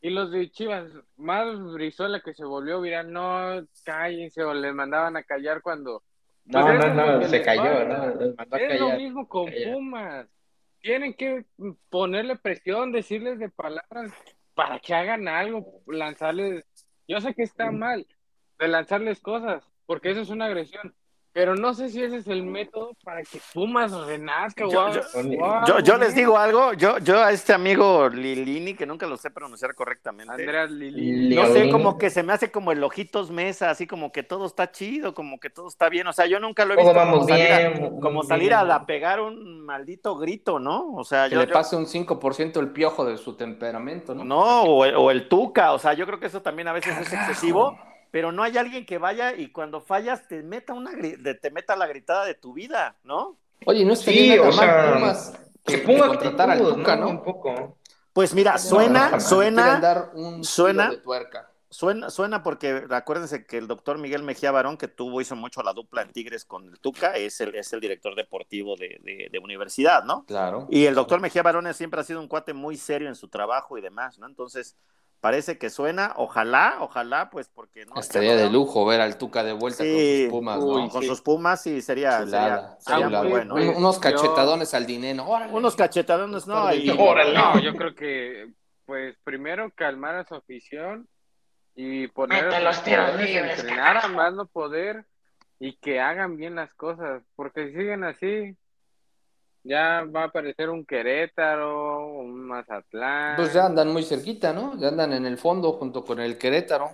Y los de Chivas, más Brizuela que se volvió viral, no, cállense, o les mandaban a callar cuando... no, pues no, no, se cayó, ¿no? es lo mismo con Pumas. Tienen que ponerle presión, decirles de palabras para que hagan algo, lanzarles yo sé que está mal de lanzarles cosas, porque eso es una agresión. Pero no sé si ese es el método para que Pumas renazca. Yo, yo, les digo algo, yo, yo a este amigo Lilini, que nunca lo sé pronunciar correctamente. Andreas Lilini. No sé, como que se me hace como el ojitos mesa, así como que todo está chido, como que todo está bien. O sea, yo nunca lo he visto como salir, a, como salir a, pegar un maldito grito, ¿no? O sea, que le pase un 5% el piojo de su temperamento, ¿no? No, o el, o el tuca, o sea, yo creo que eso también a veces es excesivo pero no hay alguien que vaya y cuando fallas te meta una te meta la gritada de tu vida, ¿no? Oye, no estaría sí, nada o sea, Pumas que, ponga contratar al Tuca, ¿no? Un poco. Pues mira, suena, suena, dar un suena, de tuerca. Suena, suena porque acuérdense que el doctor Miguel Mejía Barón, que tuvo, hizo mucho la dupla en Tigres con el Tuca, es el, es el director deportivo de, de, universidad, ¿no? Claro. Y el doctor Mejía Barón siempre ha sido un cuate muy serio en su trabajo y demás, ¿no? Entonces, parece que suena, ojalá, ojalá, pues porque no. Estaría de lujo ver al Tuca de vuelta con sus pumas, ¿no? Con sus pumas sí sería, sería, muy bueno. unos cachetadones al dinero, Unos cachetadones, no, y... no, yo creo que, pues primero calmar a su afición y poner a los tiros entrenar a más no poder y que hagan bien las cosas, porque si siguen así, ya va a aparecer un Querétaro, un Mazatlán. Pues ya andan muy cerquita, ¿no? Ya andan en el fondo junto con el Querétaro.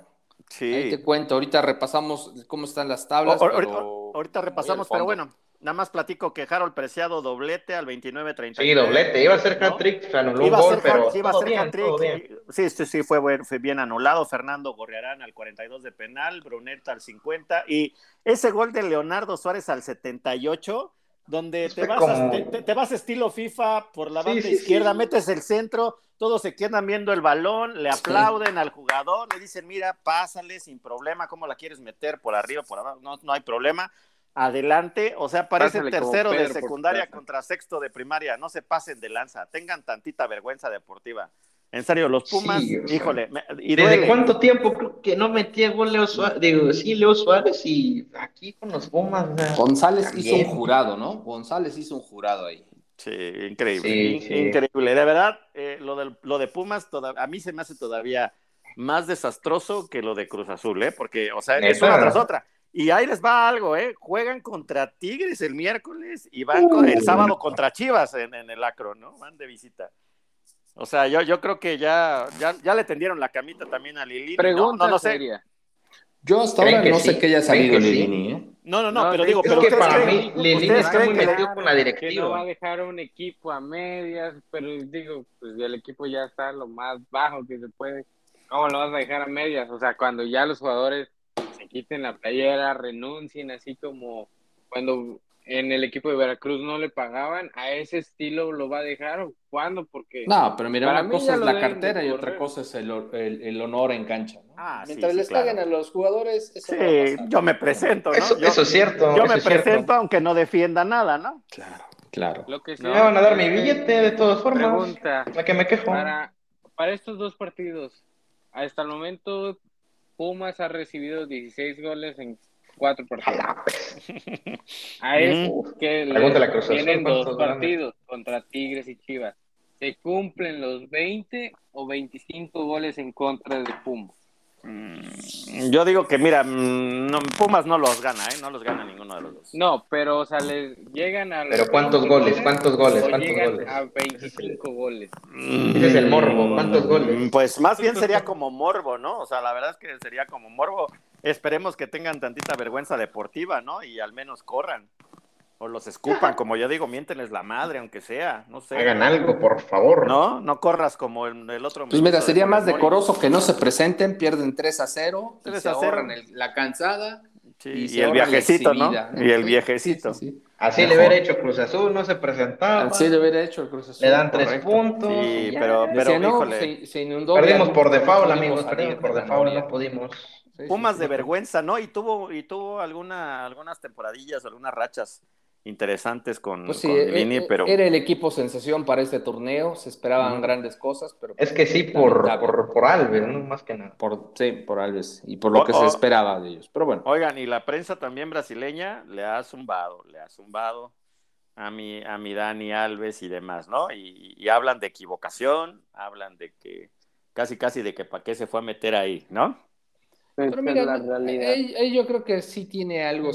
Sí. Ahí te cuento, ahorita repasamos cómo están las tablas. ahorita, repasamos, pero bueno, nada más platico que Harold Preciado doblete al 29-30. Sí, doblete, iba a ser hat-trick, se anuló un gol, pero sí, iba a ser hat-trick. Sí, sí, sí, fue, fue, bien anulado. Fernando Gorriarán al 42 de penal, Bruneta al 50 y ese gol de Leonardo Suárez al 78 donde te vas, te, vas, estilo FIFA por la banda izquierda, metes el centro, todos se quedan viendo el balón, le aplauden al jugador, le dicen, mira, pásale sin problema, ¿cómo la quieres meter? Por arriba, por abajo, no, no hay problema. Adelante, o sea, parece tercero de secundaria contra sexto de primaria, no se pasen de lanza, tengan tantita vergüenza deportiva. En serio, los Pumas, híjole. y ¿Desde cuánto tiempo creo que no metía gol Leo Suárez? Digo, sí, Leo Suárez y aquí con los Pumas. González hizo un jurado, ¿no? González hizo un jurado ahí. Sí, increíble. increíble. De verdad, eh, lo, de, lo de Pumas a mí se me hace todavía más desastroso que lo de Cruz Azul, ¿eh? Porque, o sea, es una tras otra. Y ahí les va algo, ¿eh? Juegan contra Tigres el miércoles y van el sábado contra Chivas en, en el Acro, ¿no? Van de visita. O sea, yo, yo creo que ya, ya, ya le tendieron la camita también a Lili. Pregunta no, no, sé. Yo hasta ahora no sé qué haya salido Lilini, ¿eh? No, no, no, pero digo, pero que para mí Lilini está muy metido con la directiva. Que no va a dejar un equipo a medias, pero digo, pues el equipo ya está lo más bajo que se puede. ¿Cómo lo vas a dejar a medias? O sea, cuando ya los jugadores se quiten la playera, renuncien, así como cuando en el equipo de Veracruz no le pagaban, a ese estilo lo va a dejar o cuándo, porque... No, pero mira, una cosa es la cartera y otra cosa es el, el, honor en cancha. ¿no? Ah, Mientras les paguen a los jugadores, eso Sí, yo me presento, ¿no? Eso, eso es cierto. Yo me presento aunque no defienda nada, ¿no? Claro, claro. Lo que Me van a dar mi billete de todas formas. Pregunta. La que me quejo. Para, para estos dos partidos, hasta el momento Pumas ha recibido 16 goles en cuatro partidos. A eso que le, tienen dos partidos contra Tigres y Chivas. ¿Se cumplen los 20 o 25 goles en contra de Pumas? Mm, yo digo que, mira, mm, Pumas no los gana, ¿eh? No los gana ninguno de los dos. No, pero, o sea, les llegan a. ¿Pero cuántos goles? ¿Cuántos goles? ¿Cuántos goles? A 25 goles. Ese es el morbo. ¿Cuántos mm, goles? Pues más bien sería como morbo, ¿no? O sea, la verdad es que sería como morbo. Esperemos que tengan tantita vergüenza deportiva, ¿no? Y al menos corran. O los escupan, como yo digo, miéntenles la madre, aunque sea, no sé. Hagan algo, por favor. No, no corras como el, el otro. Pues mira, sería más decoroso que no se presenten, pierden 3 a 0, 3 a 0. la cansada. y, el viajecito, ¿no? Y el viejecito. Así le hubiera hecho Cruz Azul, no se presentaba. Así le hubiera hecho el Cruz Azul. Le dan tres puntos. Sí, pero, pero híjole. Se, inundó. Perdimos por default, amigos. Perdimos por default, no pudimos. Pumas de vergüenza, ¿no? Y tuvo, y tuvo alguna, algunas temporadillas, algunas rachas interesantes con, pues e, e, pero... Era el equipo sensación para este torneo, se esperaban grandes cosas, pero... Es que sí, por, por, Alves, ¿no? Más que nada. Por, sí, por Alves, y por lo que se esperaba de ellos, pero bueno. Oigan, y la prensa también brasileña le ha zumbado, le ha zumbado a mi, a mi Dani Alves y demás, ¿no? Y, y hablan de equivocación, hablan de que, casi casi de que para qué se fue a meter ahí, ¿no? Pero mira, él, yo creo que sí tiene algo.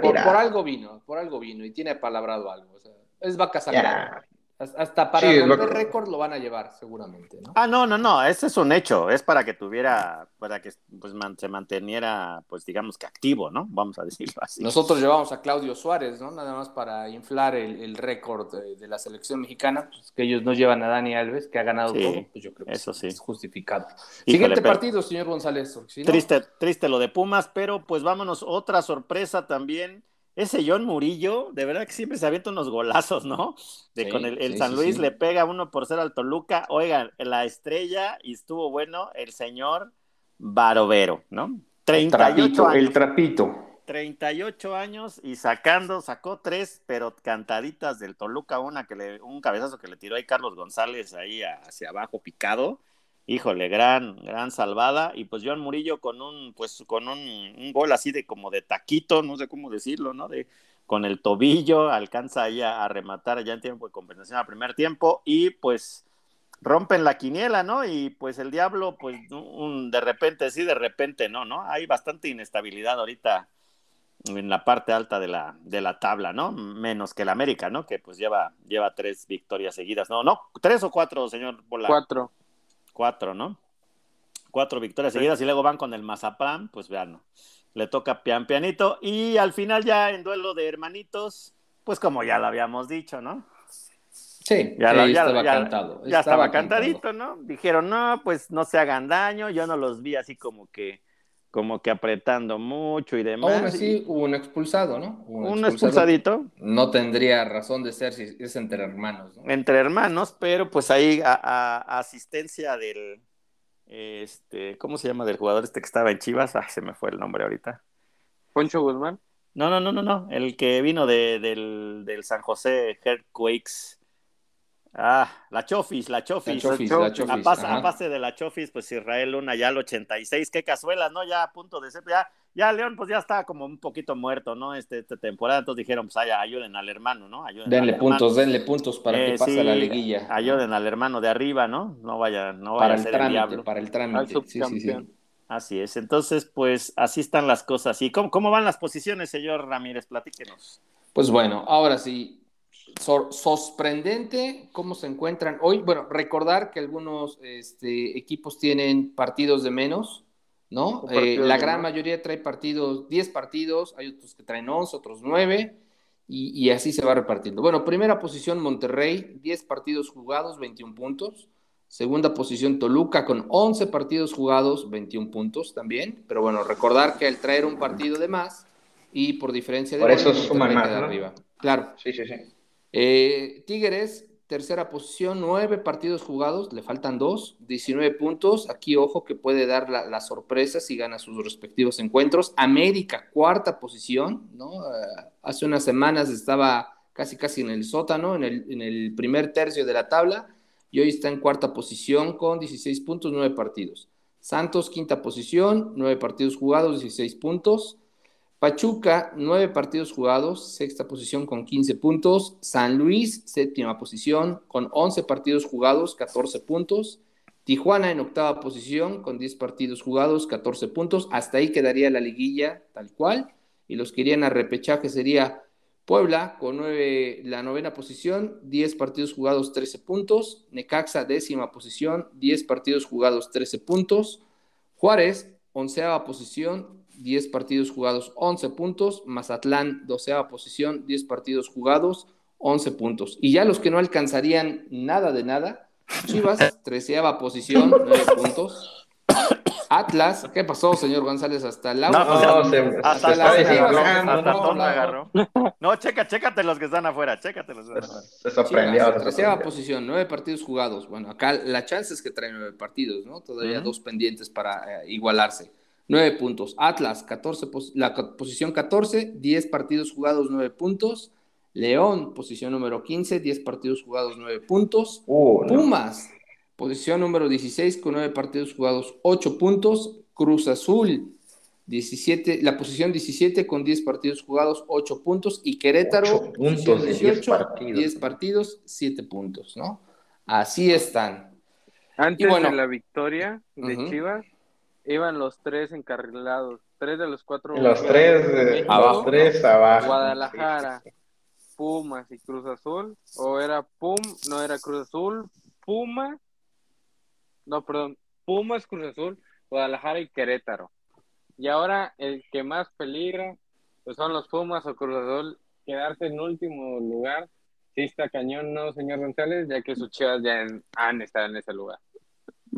por, algo vino, por algo vino y tiene palabrado algo. O sea, es vaca sagrada. Hasta para romper récord lo van a llevar, seguramente, ¿no? Ah, no, no, no, ese es un hecho, es para que tuviera, para que pues, se manteniera, pues digamos que activo, ¿no? Vamos a decirlo así. Nosotros llevamos a Claudio Suárez, ¿no? Nada más para inflar el, récord de, la selección mexicana, pues, que ellos no llevan a Dani Alves, que ha ganado todo, pues yo creo que eso sí. es justificado. Siguiente partido, señor González. Triste, triste lo de Pumas, pero pues vámonos, otra sorpresa también ese John Murillo, de verdad que siempre se avienta unos golazos, ¿no? De con el, San Luis le pega uno por ser al Toluca. Oigan, la estrella, y estuvo bueno, el señor Barovero, ¿no? 38 años. El trapito. 38 años y sacando, sacó tres, pero cantaditas del Toluca, una que le, un cabezazo que le tiró ahí Carlos González ahí hacia abajo picado. Híjole, gran, gran salvada. Y pues Joan Murillo con un, pues con un, gol así de como de taquito, no sé cómo decirlo, ¿no? De, con el tobillo, alcanza ahí a, rematar ya en tiempo de compensación al primer tiempo y pues rompen la quiniela, ¿no? Y pues el diablo, pues un, de repente sí, de repente no, ¿no? Hay bastante inestabilidad ahorita en la parte alta de la, de la tabla, ¿no? Menos que el América, ¿no? Que pues lleva, lleva tres victorias seguidas. No, no, tres o cuatro, señor Bola. Cuatro. Cuatro, ¿no? Cuatro victorias seguidas y luego van con el Mazapán, pues vean, ¿no? le toca pian pianito y al final ya en duelo de hermanitos, pues como ya lo habíamos dicho, ¿no? Sí, ya, estaba cantado. Ya estaba, cantadito, ¿no? Dijeron, no, pues no se hagan daño, yo no los vi así como que como que apretando mucho y demás. Aún así hubo un expulsado, ¿no? un, expulsadito. No tendría razón de ser si es entre hermanos, ¿no? Entre hermanos, pero pues ahí a asistencia del, este, ¿cómo se llama del jugador este que estaba en Chivas? Ah, se me fue el nombre ahorita. Poncho Guzmán. No, no, no, no, no. El que vino de, del, del San José Earthquakes. Ah, la Chofis, la Chofis. La Chofis, la Chofis. A, pase, de la Chofis, pues Israel Luna ya al 86. Qué cazuela, ¿no? Ya a punto de ser. Ya, ya León pues ya estaba como un poquito muerto, ¿no? Este, esta temporada, entonces dijeron, pues ayuden al hermano, ¿no? denle puntos, denle puntos para que eh, pase la liguilla. Ayuden al hermano de arriba, ¿no? No vaya, no vaya para a ser el, trámite, diablo. Para el trámite, sí, sí, sí. Así es, entonces pues así están las cosas. ¿Y cómo, cómo van las posiciones, señor Ramírez? Platíquenos. Pues bueno, ahora sí, sorprendente cómo se encuentran hoy. Bueno, recordar que algunos este, equipos tienen partidos de menos, ¿no? Eh, la gran mayoría trae partidos, 10 partidos, hay otros que traen 11, otros 9, y, así se va repartiendo. Bueno, primera posición Monterrey, 10 partidos jugados, 21 puntos. Segunda posición Toluca con 11 partidos jugados, 21 puntos también. Pero bueno, recordar que al traer un partido de más y por diferencia de... Por eso suman más, arriba. Claro. Sí, sí, sí. Eh, Tigres tercera posición, nueve partidos jugados, le faltan dos, 19 puntos. Aquí, ojo, que puede dar la, sorpresa si gana sus respectivos encuentros. América, cuarta posición, ¿no? Eh, hace unas semanas estaba casi, casi en el sótano, en el, en el primer tercio de la tabla, y hoy está en cuarta posición con 16 puntos, nueve partidos. Santos, quinta posición, nueve partidos jugados, 16 puntos. Pachuca, nueve partidos jugados, sexta posición con 15 puntos. San Luis, séptima posición con 11 partidos jugados, 14 puntos. Tijuana en octava posición con 10 partidos jugados, 14 puntos. Hasta ahí quedaría la liguilla tal cual. Y los que irían a repechaje sería Puebla con nueve, la novena posición, 10 partidos jugados, 13 puntos. Necaxa, décima posición, 10 partidos jugados, 13 puntos. Juárez, onceava posición, 10 partidos jugados, 11 puntos. Mazatlán, doceava posición, 10 partidos jugados, 11 puntos. Y ya los que no alcanzarían nada de nada, Chivas, treceava posición, 9 puntos. Atlas, ¿qué pasó, señor González? Hasta el agua. No, no, hasta, la hasta me agarró. No, checa, chécate los que están afuera, chécate los que están afuera. Se sorprendió. Treceava posición, nueve partidos jugados. Bueno, acá la chance es que traen nueve partidos, ¿no? Todavía dos pendientes para eh, igualarse. 9 puntos. Atlas, 14, la posición 14, 10 partidos jugados, 9 puntos. León, posición número 15, 10 partidos jugados, 9 puntos. Oh, Pumas, posición número 16, con 9 partidos jugados, 8 puntos. Cruz Azul, 17, la posición 17 con 10 partidos jugados, 8 puntos. Y Querétaro, puntos 18, 10 partidos. 10 partidos, 7 puntos, ¿no? Así están. Antes de la victoria de Chivas, iban los tres encarrilados, tres de los cuatro. Los tres abajo, tres abajo. Guadalajara, Pumas y Cruz Azul, o era Pum, no era Cruz Azul, Pumas, no, perdón, Pumas, Cruz Azul, Guadalajara y Querétaro. Y ahora el que más peligra, pues son los Pumas o Cruz Azul, quedarse en último lugar. Sí está cañón, ¿no, señor González? Ya que sus chivas ya han estado en ese lugar.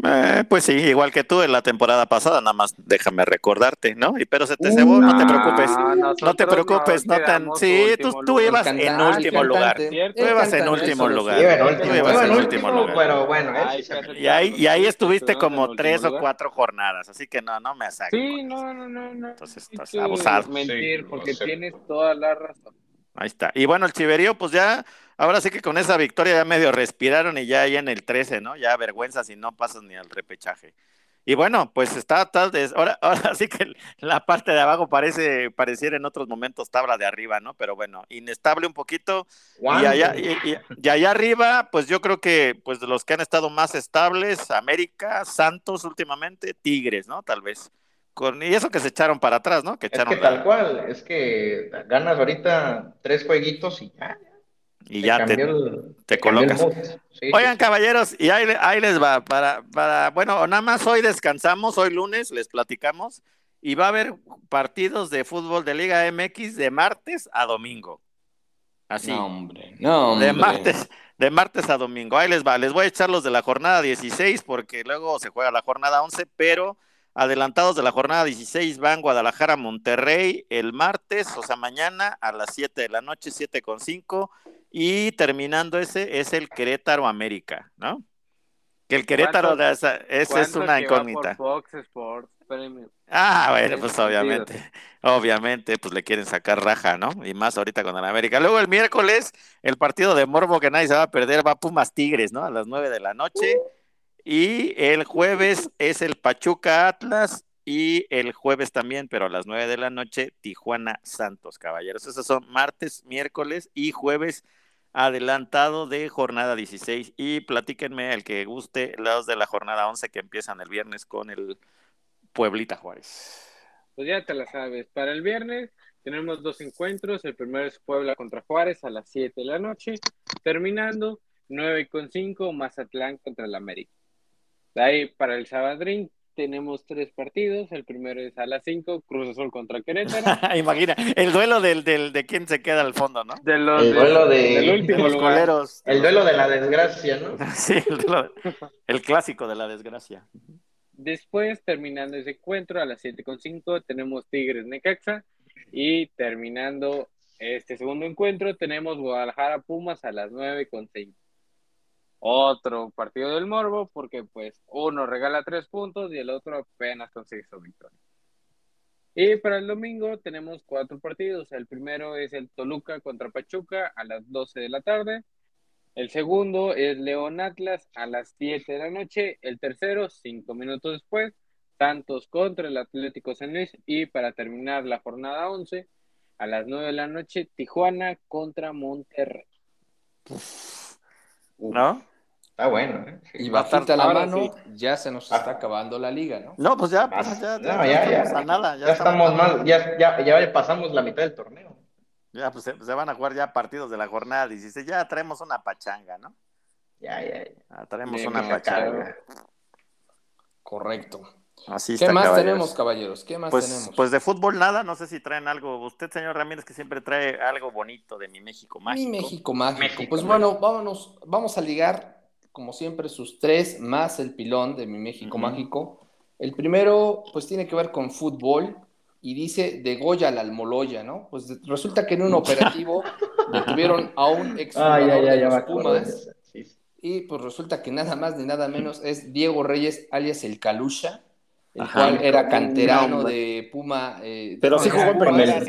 Eh, pues sí, igual que tú en la temporada pasada, nada más déjame recordarte, ¿no? Y pero se te cebó, no, te preocupes, no te preocupes, no tan, sí, tú, tú ibas en último lugar, tú ibas en último lugar, tú ibas en último lugar, pero bueno, y ahí, y ahí estuviste como tres o cuatro jornadas, así que no, no me saques. Sí, no, no, no, no. Entonces estás abusado. Mentir, porque tienes toda la razón. Ahí está. Y bueno, el Chiverío, pues ya, ahora sí que con esa victoria ya medio respiraron y ya ahí en el 13, ¿no? Ya vergüenza si no pasas ni al repechaje. Y bueno, pues está tal vez, ahora, ahora sí que la parte de abajo parece, pareciera en otros momentos tabla de arriba, ¿no? Pero bueno, inestable un poquito. Y allá, y, y allá, arriba, pues yo creo que, pues de los que han estado más estables, América, Santos últimamente, Tigres, ¿no? Tal vez y eso que se echaron para atrás, ¿no? Que echaron es que tal cual, es que ganas ahorita tres jueguitos y ya. Y ya te, te, colocas. Oigan, caballeros, y ahí, ahí, les va. Para, para, bueno, nada más hoy descansamos, hoy lunes les platicamos, y va a haber partidos de fútbol de Liga MX de martes a domingo. Así. No, hombre, no, hombre. De martes, de martes a domingo. Ahí les va. Les voy a echar los de la jornada 16 porque luego se juega la jornada 11, pero Adelantados de la jornada 16 van Guadalajara, Monterrey el martes, o sea, mañana a las 7 de la noche, 7 con 5. Y terminando ese es el Querétaro América, ¿no? Que el Querétaro de esa, esa es una incógnita. ah, bueno, pues obviamente, obviamente, pues le quieren sacar raja, ¿no? Y más ahorita con el América. Luego el miércoles, el partido de Morbo que nadie se va a perder, va Pumas Tigres, ¿no? A las 9 de la noche. Y el jueves es el Pachuca Atlas y el jueves también, pero a las nueve de la noche, Tijuana Santos, caballeros. Esos son martes, miércoles y jueves adelantado de jornada 16. Y platíquenme el que guste los de la jornada 11 que empiezan el viernes con el Pueblita Juárez. Pues ya te la sabes. Para el viernes tenemos dos encuentros. El primero es Puebla contra Juárez a las 7 de la noche. Terminando, 9 con 5, Mazatlán contra el América. De ahí para el Sabadrín tenemos tres partidos. El primero es a las 5, Cruz Azul contra Querétaro. Imagina, el duelo del, del, de quién se queda al fondo, ¿no? De los, el duelo de, del último los coleros. El duelo de la desgracia, ¿no? sí, el, duelo, el clásico de la desgracia. Después, terminando ese encuentro, a las 7.5 tenemos Tigres Necaxa. Y terminando este segundo encuentro, tenemos Guadalajara Pumas a las 9.5 otro partido del Morbo, porque pues uno regala tres puntos y el otro apenas consigue su victoria. Y para el domingo tenemos cuatro partidos. El primero es el Toluca contra Pachuca a las 12 de la tarde. El segundo es León Atlas a las 7 de la noche. El tercero, cinco minutos después, Santos contra el Atlético San Luis. Y para terminar la jornada 11, a las 9 de la noche, Tijuana contra Monterrey. ¿No? Está bueno. ¿eh? Y bajita la mano, ya se nos está acabando la liga, ¿no? No, pues ya, pues ya, ya, ya, ya, nada, ya, estamos, mal, ya, ya, ya pasamos la mitad del torneo. Ya, pues se, van a jugar ya partidos de la jornada 16, ya traemos una pachanga, ¿no? Ya, ya, ya. traemos una pachanga. Correcto. Así ¿Qué más tenemos, caballeros? ¿Qué más pues, tenemos? Pues de fútbol nada, no sé si traen algo. Usted, señor Ramírez, que siempre trae algo bonito de mi México mágico. Mi México mágico. pues bueno, vámonos, vamos a ligar, como siempre, sus tres más el pilón de mi México mágico. El primero, pues tiene que ver con fútbol y dice de Goya la Almoloya, ¿no? Pues resulta que en un operativo detuvieron a un ex ah, de los Pumas. Y pues resulta que nada más ni nada menos es Diego Reyes, alias el Calusha el cual era canterano de Puma. Eh, Pero sí jugó en primera.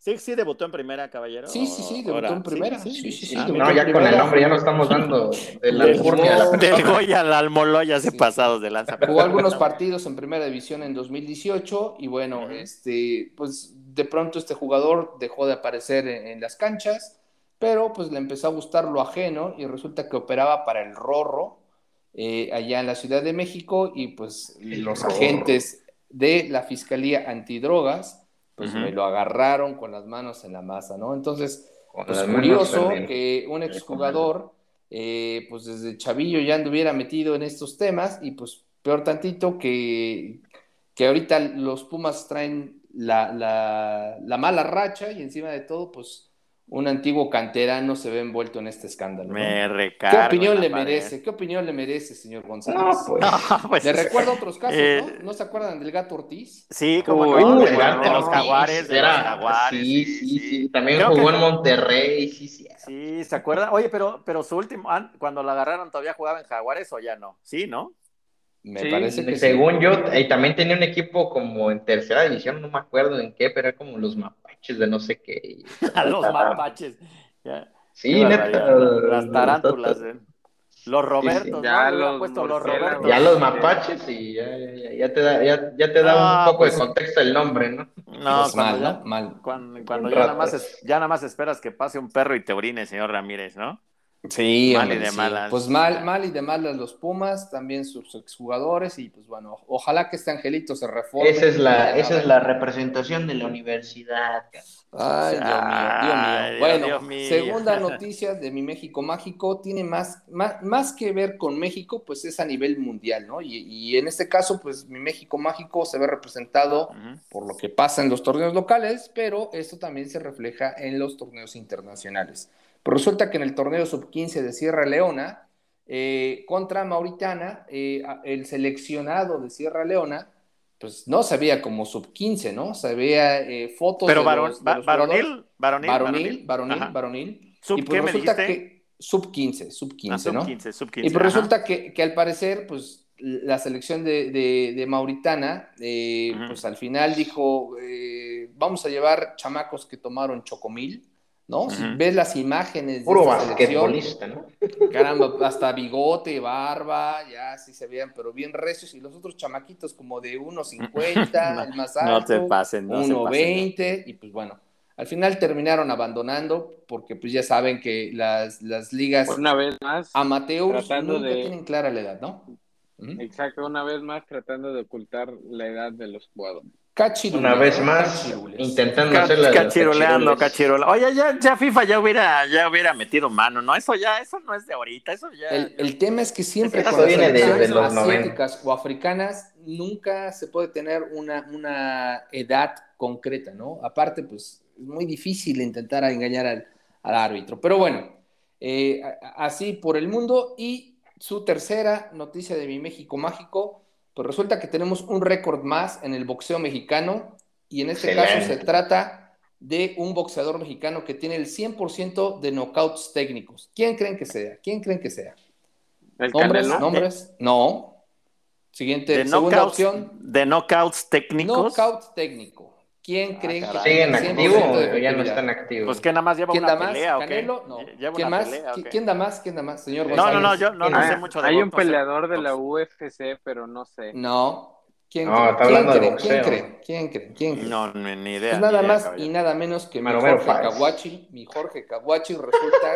Sí, sí, debutó en primera, caballero. Sí, sí, sí, debutó en primera. Sí, sí, sí. Ah, no, ya con el nombre ya no estamos dando de la. Del Goya al Almoloya, así pasados de lanza. Jugó algunos partidos en primera división en 2018 y bueno, este, pues de pronto este jugador dejó de aparecer en, las canchas, pero pues le empezó a gustar lo ajeno y resulta que operaba para el Rorro, eh, allá en la Ciudad de México y pues los agentes de la Fiscalía Antidrogas pues me lo agarraron con las manos en la masa, ¿no? Entonces, pues curioso que un exjugador eh, pues desde chavillo ya anduviera metido en estos temas y pues peor tantito que, que ahorita los Pumas traen la, la, la mala racha y encima de todo pues un antiguo canterano se ve envuelto en este escándalo. Me recargo. ¿Qué opinión le merece? ¿Qué opinión le merece, señor González? No, pues. pues le recuerdo otros casos, eh, ¿no? ¿No se acuerdan del gato Ortiz? Sí, como Uy, no, el de, gato de los jaguares, de era- los jaguares. Sí, sí, sí. También Creo jugó que- en Monterrey, sí, sí. Sí, ¿se acuerda? Oye, pero, pero su último, an- cuando la agarraron todavía jugaba en Jaguares o ya no. Sí, ¿no? Me Sí, parece que sí. Según yo, y también tenía un equipo como en tercera división, no me acuerdo en qué, pero era como los mapaches de no sé qué. y- A los mapaches. Ya. Sí, Qué neta. Las tarántulas. eh. Los Robertos. Ya los puesto los murciélagos. Robertos. Ya los mapaches y ya, ya, ya- ya te da, ya, ya te da Ah, un poco pues- de contexto el nombre, ¿no? No, Pues mal, ya- ¿no? Mal. Cuando, ya, nada más es- ya nada más esperas que pase un perro y te orine, señor Ramírez, ¿no? Sí, Mal hombre, y de sí. malas. Pues mal, mal y de malas los Pumas, también sus exjugadores, y pues bueno, ojalá que este angelito se reforme. Esa es la, esa es la representación de la universidad. Ay, Dios mío, Dios mío. Bueno, Dios mío. segunda noticia de mi México mágico tiene más, más, más que ver con México, pues es a nivel mundial, ¿no? Y, y en este caso, pues mi México mágico se ve representado por lo que pasa en los torneos locales, pero esto también se refleja en los torneos internacionales. Pero resulta que en el torneo sub-15 de Sierra Leona, eh, contra Mauritana, eh, el seleccionado de Sierra Leona, pues no se veía como sub-15, ¿no? Se veía eh, fotos Pero de los- de los varonil, varonil, Varonil, varonil, Ajá. varonil. ¿Sub y pues qué me resulta dijiste? que sub-15, sub-15, Ah, sub ¿no? 15, sub 15. Y pues ajá. resulta que, que al parecer, pues la selección de, de- de Mauritana, eh, pues al final dijo, eh, vamos a llevar chamacos que tomaron chocomil, ¿no? Si ves las imágenes de Puro basquetbolista, ¿no? caramba, hasta bigote, barba, ya sí se veían, pero bien recios, y los otros chamaquitos como de 1.50, No, el más No alto, te pasen, no se pasen. 1.20 y pues bueno, al final terminaron abandonando porque pues ya saben que las, las ligas Una vez más, amateurs tratando nunca de- tienen clara la edad, ¿no? Exacto, una vez más tratando de ocultar la edad de los jugadores. Una vez más, intentando hacer la cachiroleando, cachiroleando. Oye, ya, ya FIFA ya hubiera, ya hubiera metido mano, ¿no? Eso ya, eso no es de ahorita, eso ya. El, el tema es que siempre Eso las viene de- de los asiáticas o africanas nunca se puede tener una, una edad concreta, ¿no? Aparte, pues es muy difícil intentar engañar al, al árbitro. Pero bueno, eh, así por el mundo. Y su tercera noticia de mi México mágico, pues resulta que tenemos un récord más en el boxeo mexicano y en este caso se trata de un boxeador mexicano que tiene el 100% de knockouts técnicos. ¿Quién creen que sea? ¿Quién creen que sea? El ¿Nombres? Canelo, ¿Nombres? No. Siguiente, de segunda knockouts, opción. de knockouts técnicos. Knockout técnico. ¿Quién Ah, creen que caray. ¿Siguen tiene el activo 100% de o ya no están activos? Pues que nada más lleva ¿Quién una da más? ¿Canelo? No. Lleva ¿Quién una más? pelea, ¿o ¿Qui- qué? ¿Quién da más? ¿Quién da más? Señor No, no, no, González. yo no, ¿Quién no da sé mucho de Hay un no sé. peleador de la. UFC, pero no sé. No. ¿Quién No, cree? está ¿Quién hablando de cree? boxeo. ¿Quién cree? ¿Quién cree? ¿Quién cree? No, ni, ni idea. Pues nada ni idea, más y nada menos que mi Jorge. Caguachi. Mi Jorge Caguachi resulta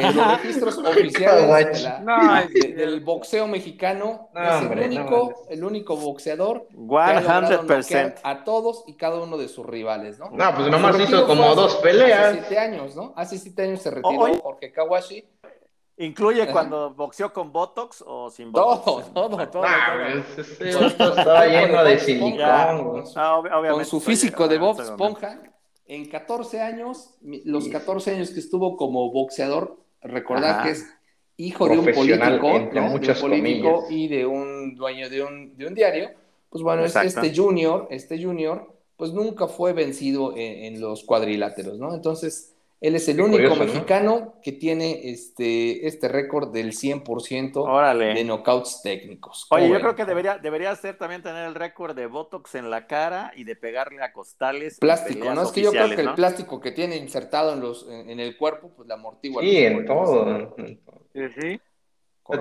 que en los registros oficiales de Caguachi. la- No, es de- cierto. del boxeo mexicano No, es hombre, el no único, el único boxeador que ha 100%. a todos y cada uno de sus rivales, ¿no? No, pues nomás hizo como hace- dos peleas. Hace siete años, ¿no? Hace siete años se retiró oye. Jorge Kawashi. ¿Incluye cuando boxeó con Botox o sin Todo, Botox? todo, todo. Ah, todo. pues, vato estaba lleno de silicón. Ah, Con su físico de Bob Esponja, en 14 años, los 14 años que estuvo como boxeador, recordar Ajá. que es hijo de un político, de un muchas político comillas. y de un dueño de un, de un diario, pues bueno, es- Exacto. este junior, este junior, pues nunca fue vencido en, en los cuadriláteros, ¿no? Entonces, él es el Qué único curioso, ¿no? mexicano que tiene este, este récord del 100% Órale. de knockouts técnicos. Oye, ¿Cómo yo ven? creo que debería, debería ser también tener el récord de Botox en la cara y de pegarle a costales. Plástico, ¿no? Es que yo creo que el plástico que tiene insertado en, los, en, en el cuerpo, pues la amortigua. Sí, en todo. Sí, sí.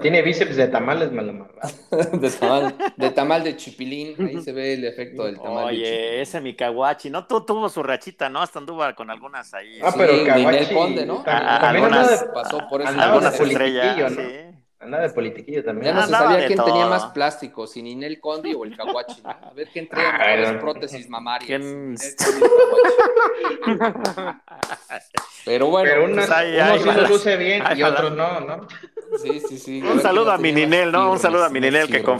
Tiene bíceps de tamales mal amarrados. de, tamal, de tamal de chipilín, ahí se ve el efecto del tamal de chipilín. Oye, ese Mikawachi, ¿no? Tú tuvo su rachita, ¿no? Hasta anduvo con algunas ahí. Ah, Sí, pero Kawachi Conde, ¿no? Ah, también algunas- pasó por eso. algunas estrellas, ¿no? sí. Andaba de politiquillo Ya también. no se sabía quién tenía todo. más plástico, si Ninel Conde o el Kawachi. ¿no? A ver quién trae Ah, mejores bueno. prótesis mamarias. ¿Quién- el. Pero bueno, Pero unas, pues ahí- unos ahí sí los luce bien ahí y otros no, ¿no? sí, sí, sí. Un saludo a mi Ninel, ¿no? Un saludo a mi Ninel que confunde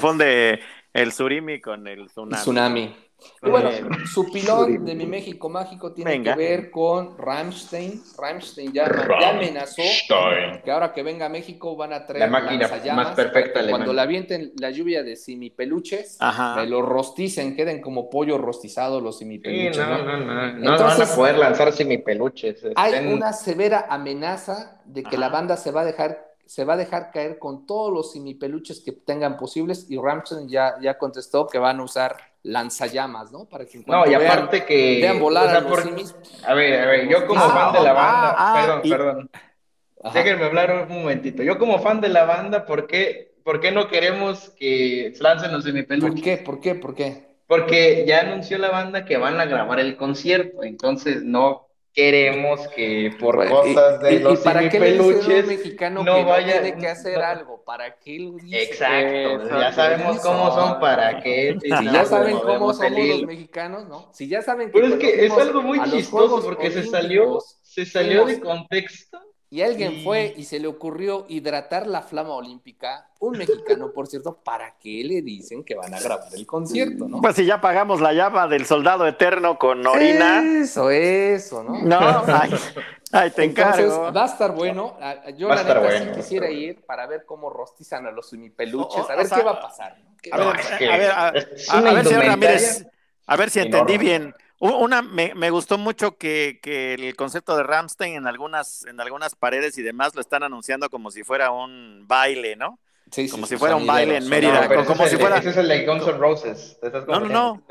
confunde el surimi con el tsunami. Tsunami. Y bueno, su pilón de mi México mágico tiene que ver con Ramstein. Ramstein ya, amenazó que ahora que venga a México van a traer la máquina más perfecta. Cuando la avienten la lluvia de simipeluches, me los rosticen, queden como pollo rostizado los simipeluches. no, no, no, no, van a poder lanzar simipeluches. Hay una severa amenaza de que la banda se va a dejar se va a dejar caer con todos los simipeluches que tengan posibles y Ramstein ya, ya contestó que van a usar lanzallamas, ¿no? Para que no, y aparte que... Vean volar a, a ver, a ver, yo como fan de la banda, ah, ah, perdón, perdón. Déjenme hablar un momentito. Yo como fan de la banda, ¿por qué, por qué no queremos que lancen los semipeluches? ¿Por qué? ¿Por qué? ¿Por qué? Porque ya anunció la banda que van a grabar el concierto, entonces no queremos que por cosas de los para peluches mexicano no vaya tiene que hacer algo para que dice exacto ya sabemos cómo son para que si ya saben cómo somos los mexicanos no si ya saben que pero es que es algo muy chistoso porque se salió se salió de contexto y alguien fue y se le ocurrió hidratar la flama olímpica, un mexicano, por cierto, ¿para qué le dicen que van a grabar el concierto, no? Pues si ya pagamos la llama del soldado eterno con orina. Eso, eso, ¿no? No, ay, te encargo. va a estar bueno. Yo la neta quisiera ir para ver cómo rostizan a los semipeluches, a ver qué va a pasar. A ver, a ver, a, ver, señor Ramírez, a ver si entendí bien. Una, me, me, gustó mucho que, que, el concepto de Ramstein en algunas, en algunas paredes y demás lo están anunciando como si fuera un baile, ¿no? Sí, como si fuera un baile en Mérida. como si fuera... Ese es el de Guns N' Roses. No, no, no.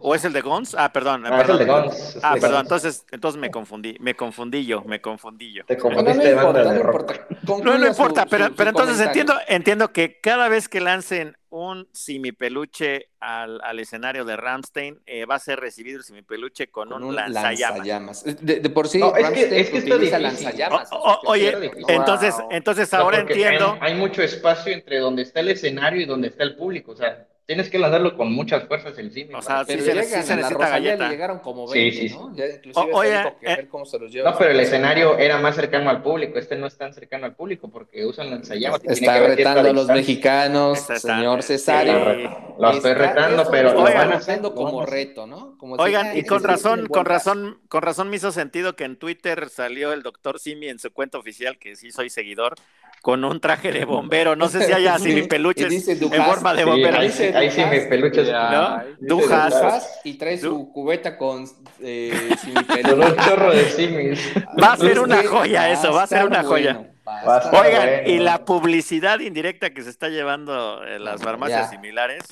¿O es el de Guns? Ah, perdón. Ah, perdón. es el de Guns. Ah, perdón. Entonces, entonces me confundí. Me confundí yo. Me confundí yo. Te confundiste no, no, importa, no, no importa. pero, pero entonces entiendo, entiendo que cada vez que lancen un simipeluche al, al escenario de Ramstein, eh, va a ser recibido el simipeluche con, con un, lanzallamas. De, de, por sí, no, es que, es que utiliza lanzallamas. oye, entonces, entonces ahora entiendo. Hay, hay, mucho espacio entre donde está el escenario y donde está el público. O sea, tienes que lanzarlo con muchas fuerzas encima. O sea, pero se, sí se necesita galleta. Le llegaron como 20, sí, sí, ¿no? Ya inclusive o, oye, que ver eh, cómo se los lleva. No, pero el escenario era más cercano al público. Este no es tan cercano al público porque usan lanzallamas. Está retando a los mexicanos, señor Cesario. Lo estoy retando, pero lo van haciendo como reto, ¿no? Oigan, y con razón, con razón, con razón me hizo sentido que en Twitter salió el doctor Simi en su cuenta oficial, que sí soy seguidor, con un traje de bombero. No sé si haya peluches en forma de bombero. ahí, sí, ahí sí mis peluches. ¿no? Dujas. Y trae su cubeta con eh, Con un chorro de simis. Va a ser una joya eso, va a ser una joya. Oigan, y la publicidad indirecta que se está llevando en las farmacias similares.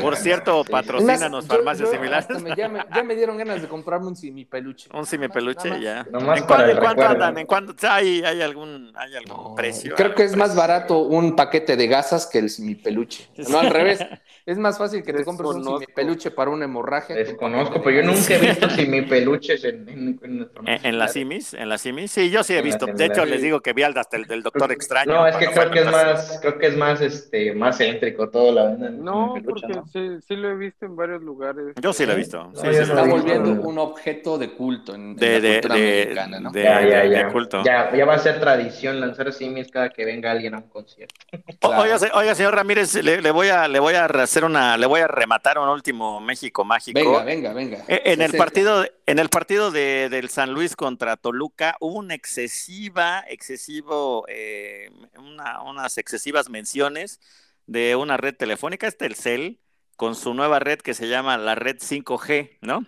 Por cierto, patrocínanos farmacias similares. ya, me, dieron ganas de comprarme un simipeluche. Un simipeluche, ya. ¿En, cuánto, andan? ¿En cuánto? ¿Hay, hay algún, hay algún precio? Creo que es más barato un paquete de gasas que el simipeluche. No, al revés. Es más fácil que te compres un simipeluche para una hemorragia. Desconozco, pero yo nunca he visto simipeluches en, en, en, en, las simis. En las simis, sí, yo sí he visto. De hecho, les digo que vi hasta el del doctor extraño. No, es que creo que es más, creo que es más, este, más céntrico todo la venda. No, porque Sí, sí, lo he visto en varios lugares. Yo sí lo he visto. Sí, se está volviendo un objeto de culto en, de, la cultura de, mexicana, ¿no? De, ya, ya, ya. culto. Ya, ya va a ser tradición lanzar simis cada que venga alguien a un concierto. Oiga, oiga, señor Ramírez, le, le, voy a, le voy a hacer una, le voy a rematar un último México mágico. Venga, venga, venga. E, en el partido, en el partido de, del San Luis contra Toluca hubo una excesiva, excesivo, eh, una, unas excesivas menciones de una red telefónica, este el CEL, con su nueva red que se llama la red 5G, ¿no?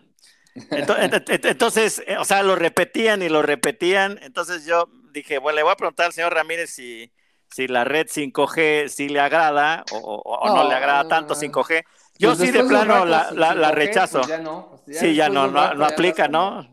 Entonces, eh, o sea, lo repetían y lo repetían. Entonces yo dije, bueno, le voy a preguntar al señor Ramírez si, si la red 5G sí le agrada o, no, le agrada tanto 5G. Yo pues sí de plano la, la, rechazo. Pues ya no, pues sí, ya no, no, aplica, ¿no?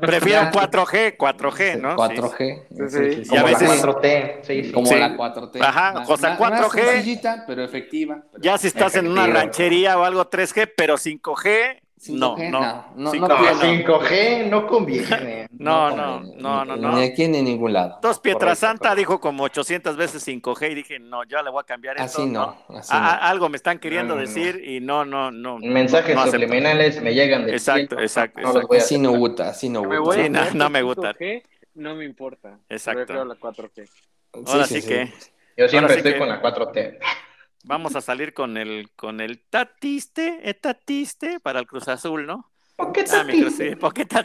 Prefiero 4G, 4G, ¿no? 4G. Sí, sí. a veces... la 4T. Sí, Como la 4T. Ajá, o sea, 4G. pero efectiva. ya si estás en una ranchería o algo 3G, pero 5G no, no, no, no, 5G no conviene. No, no, no, no, no. Ni aquí ni en ningún lado. Entonces, Pietrasanta dijo como 800 veces 5G y dije, no, ya le voy a cambiar esto. Así no. Algo me están queriendo decir y no, no, no. Mensajes subliminales me llegan de Exacto, exacto. Así no gusta, así no gusta. no, me gusta. No me importa. Exacto. la 4G. Ahora sí, que. Yo siempre estoy con la 4T. Vamos a salir con el, con el tatiste, el tatiste para el Cruz Azul, ¿no? Ah,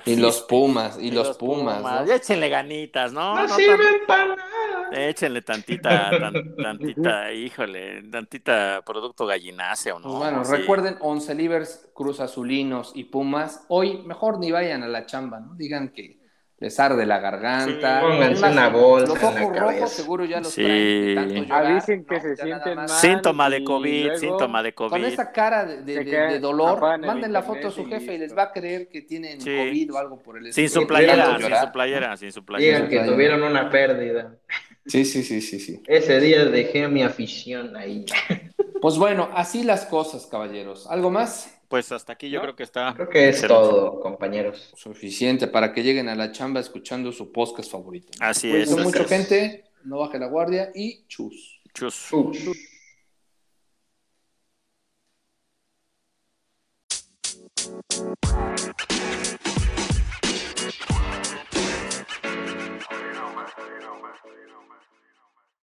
y los Pumas, y, los, Pumas. ¿no? échenle ganitas, ¿no? No, sirven para nada. Échenle tantita, tantita, híjole, tantita producto gallináceo, ¿no? Pues bueno, recuerden, once livers, Cruz Azulinos y Pumas. Hoy mejor ni vayan a la chamba, ¿no? Digan que les arde la garganta. pónganse una bolsa. Los ojos rojos seguro ya los traen. Avisen que se sienten mal. Síntoma de COVID, síntoma de COVID. Con esa cara de, dolor, manden la foto a su jefe y les va a creer que tienen COVID o algo por el estilo. Sin su playera, sin su playera, sin su playera. Digan que tuvieron una pérdida. Sí, sí, sí, sí, sí. Ese día dejé mi afición ahí. Pues bueno, así las cosas, caballeros. ¿Algo más? Pues hasta aquí yo creo que está. Creo que es todo, compañeros. Suficiente para que lleguen a la chamba escuchando su podcast favorito. Así pues, es. Con mucha gente, no baje la guardia y chus. Chus. chus.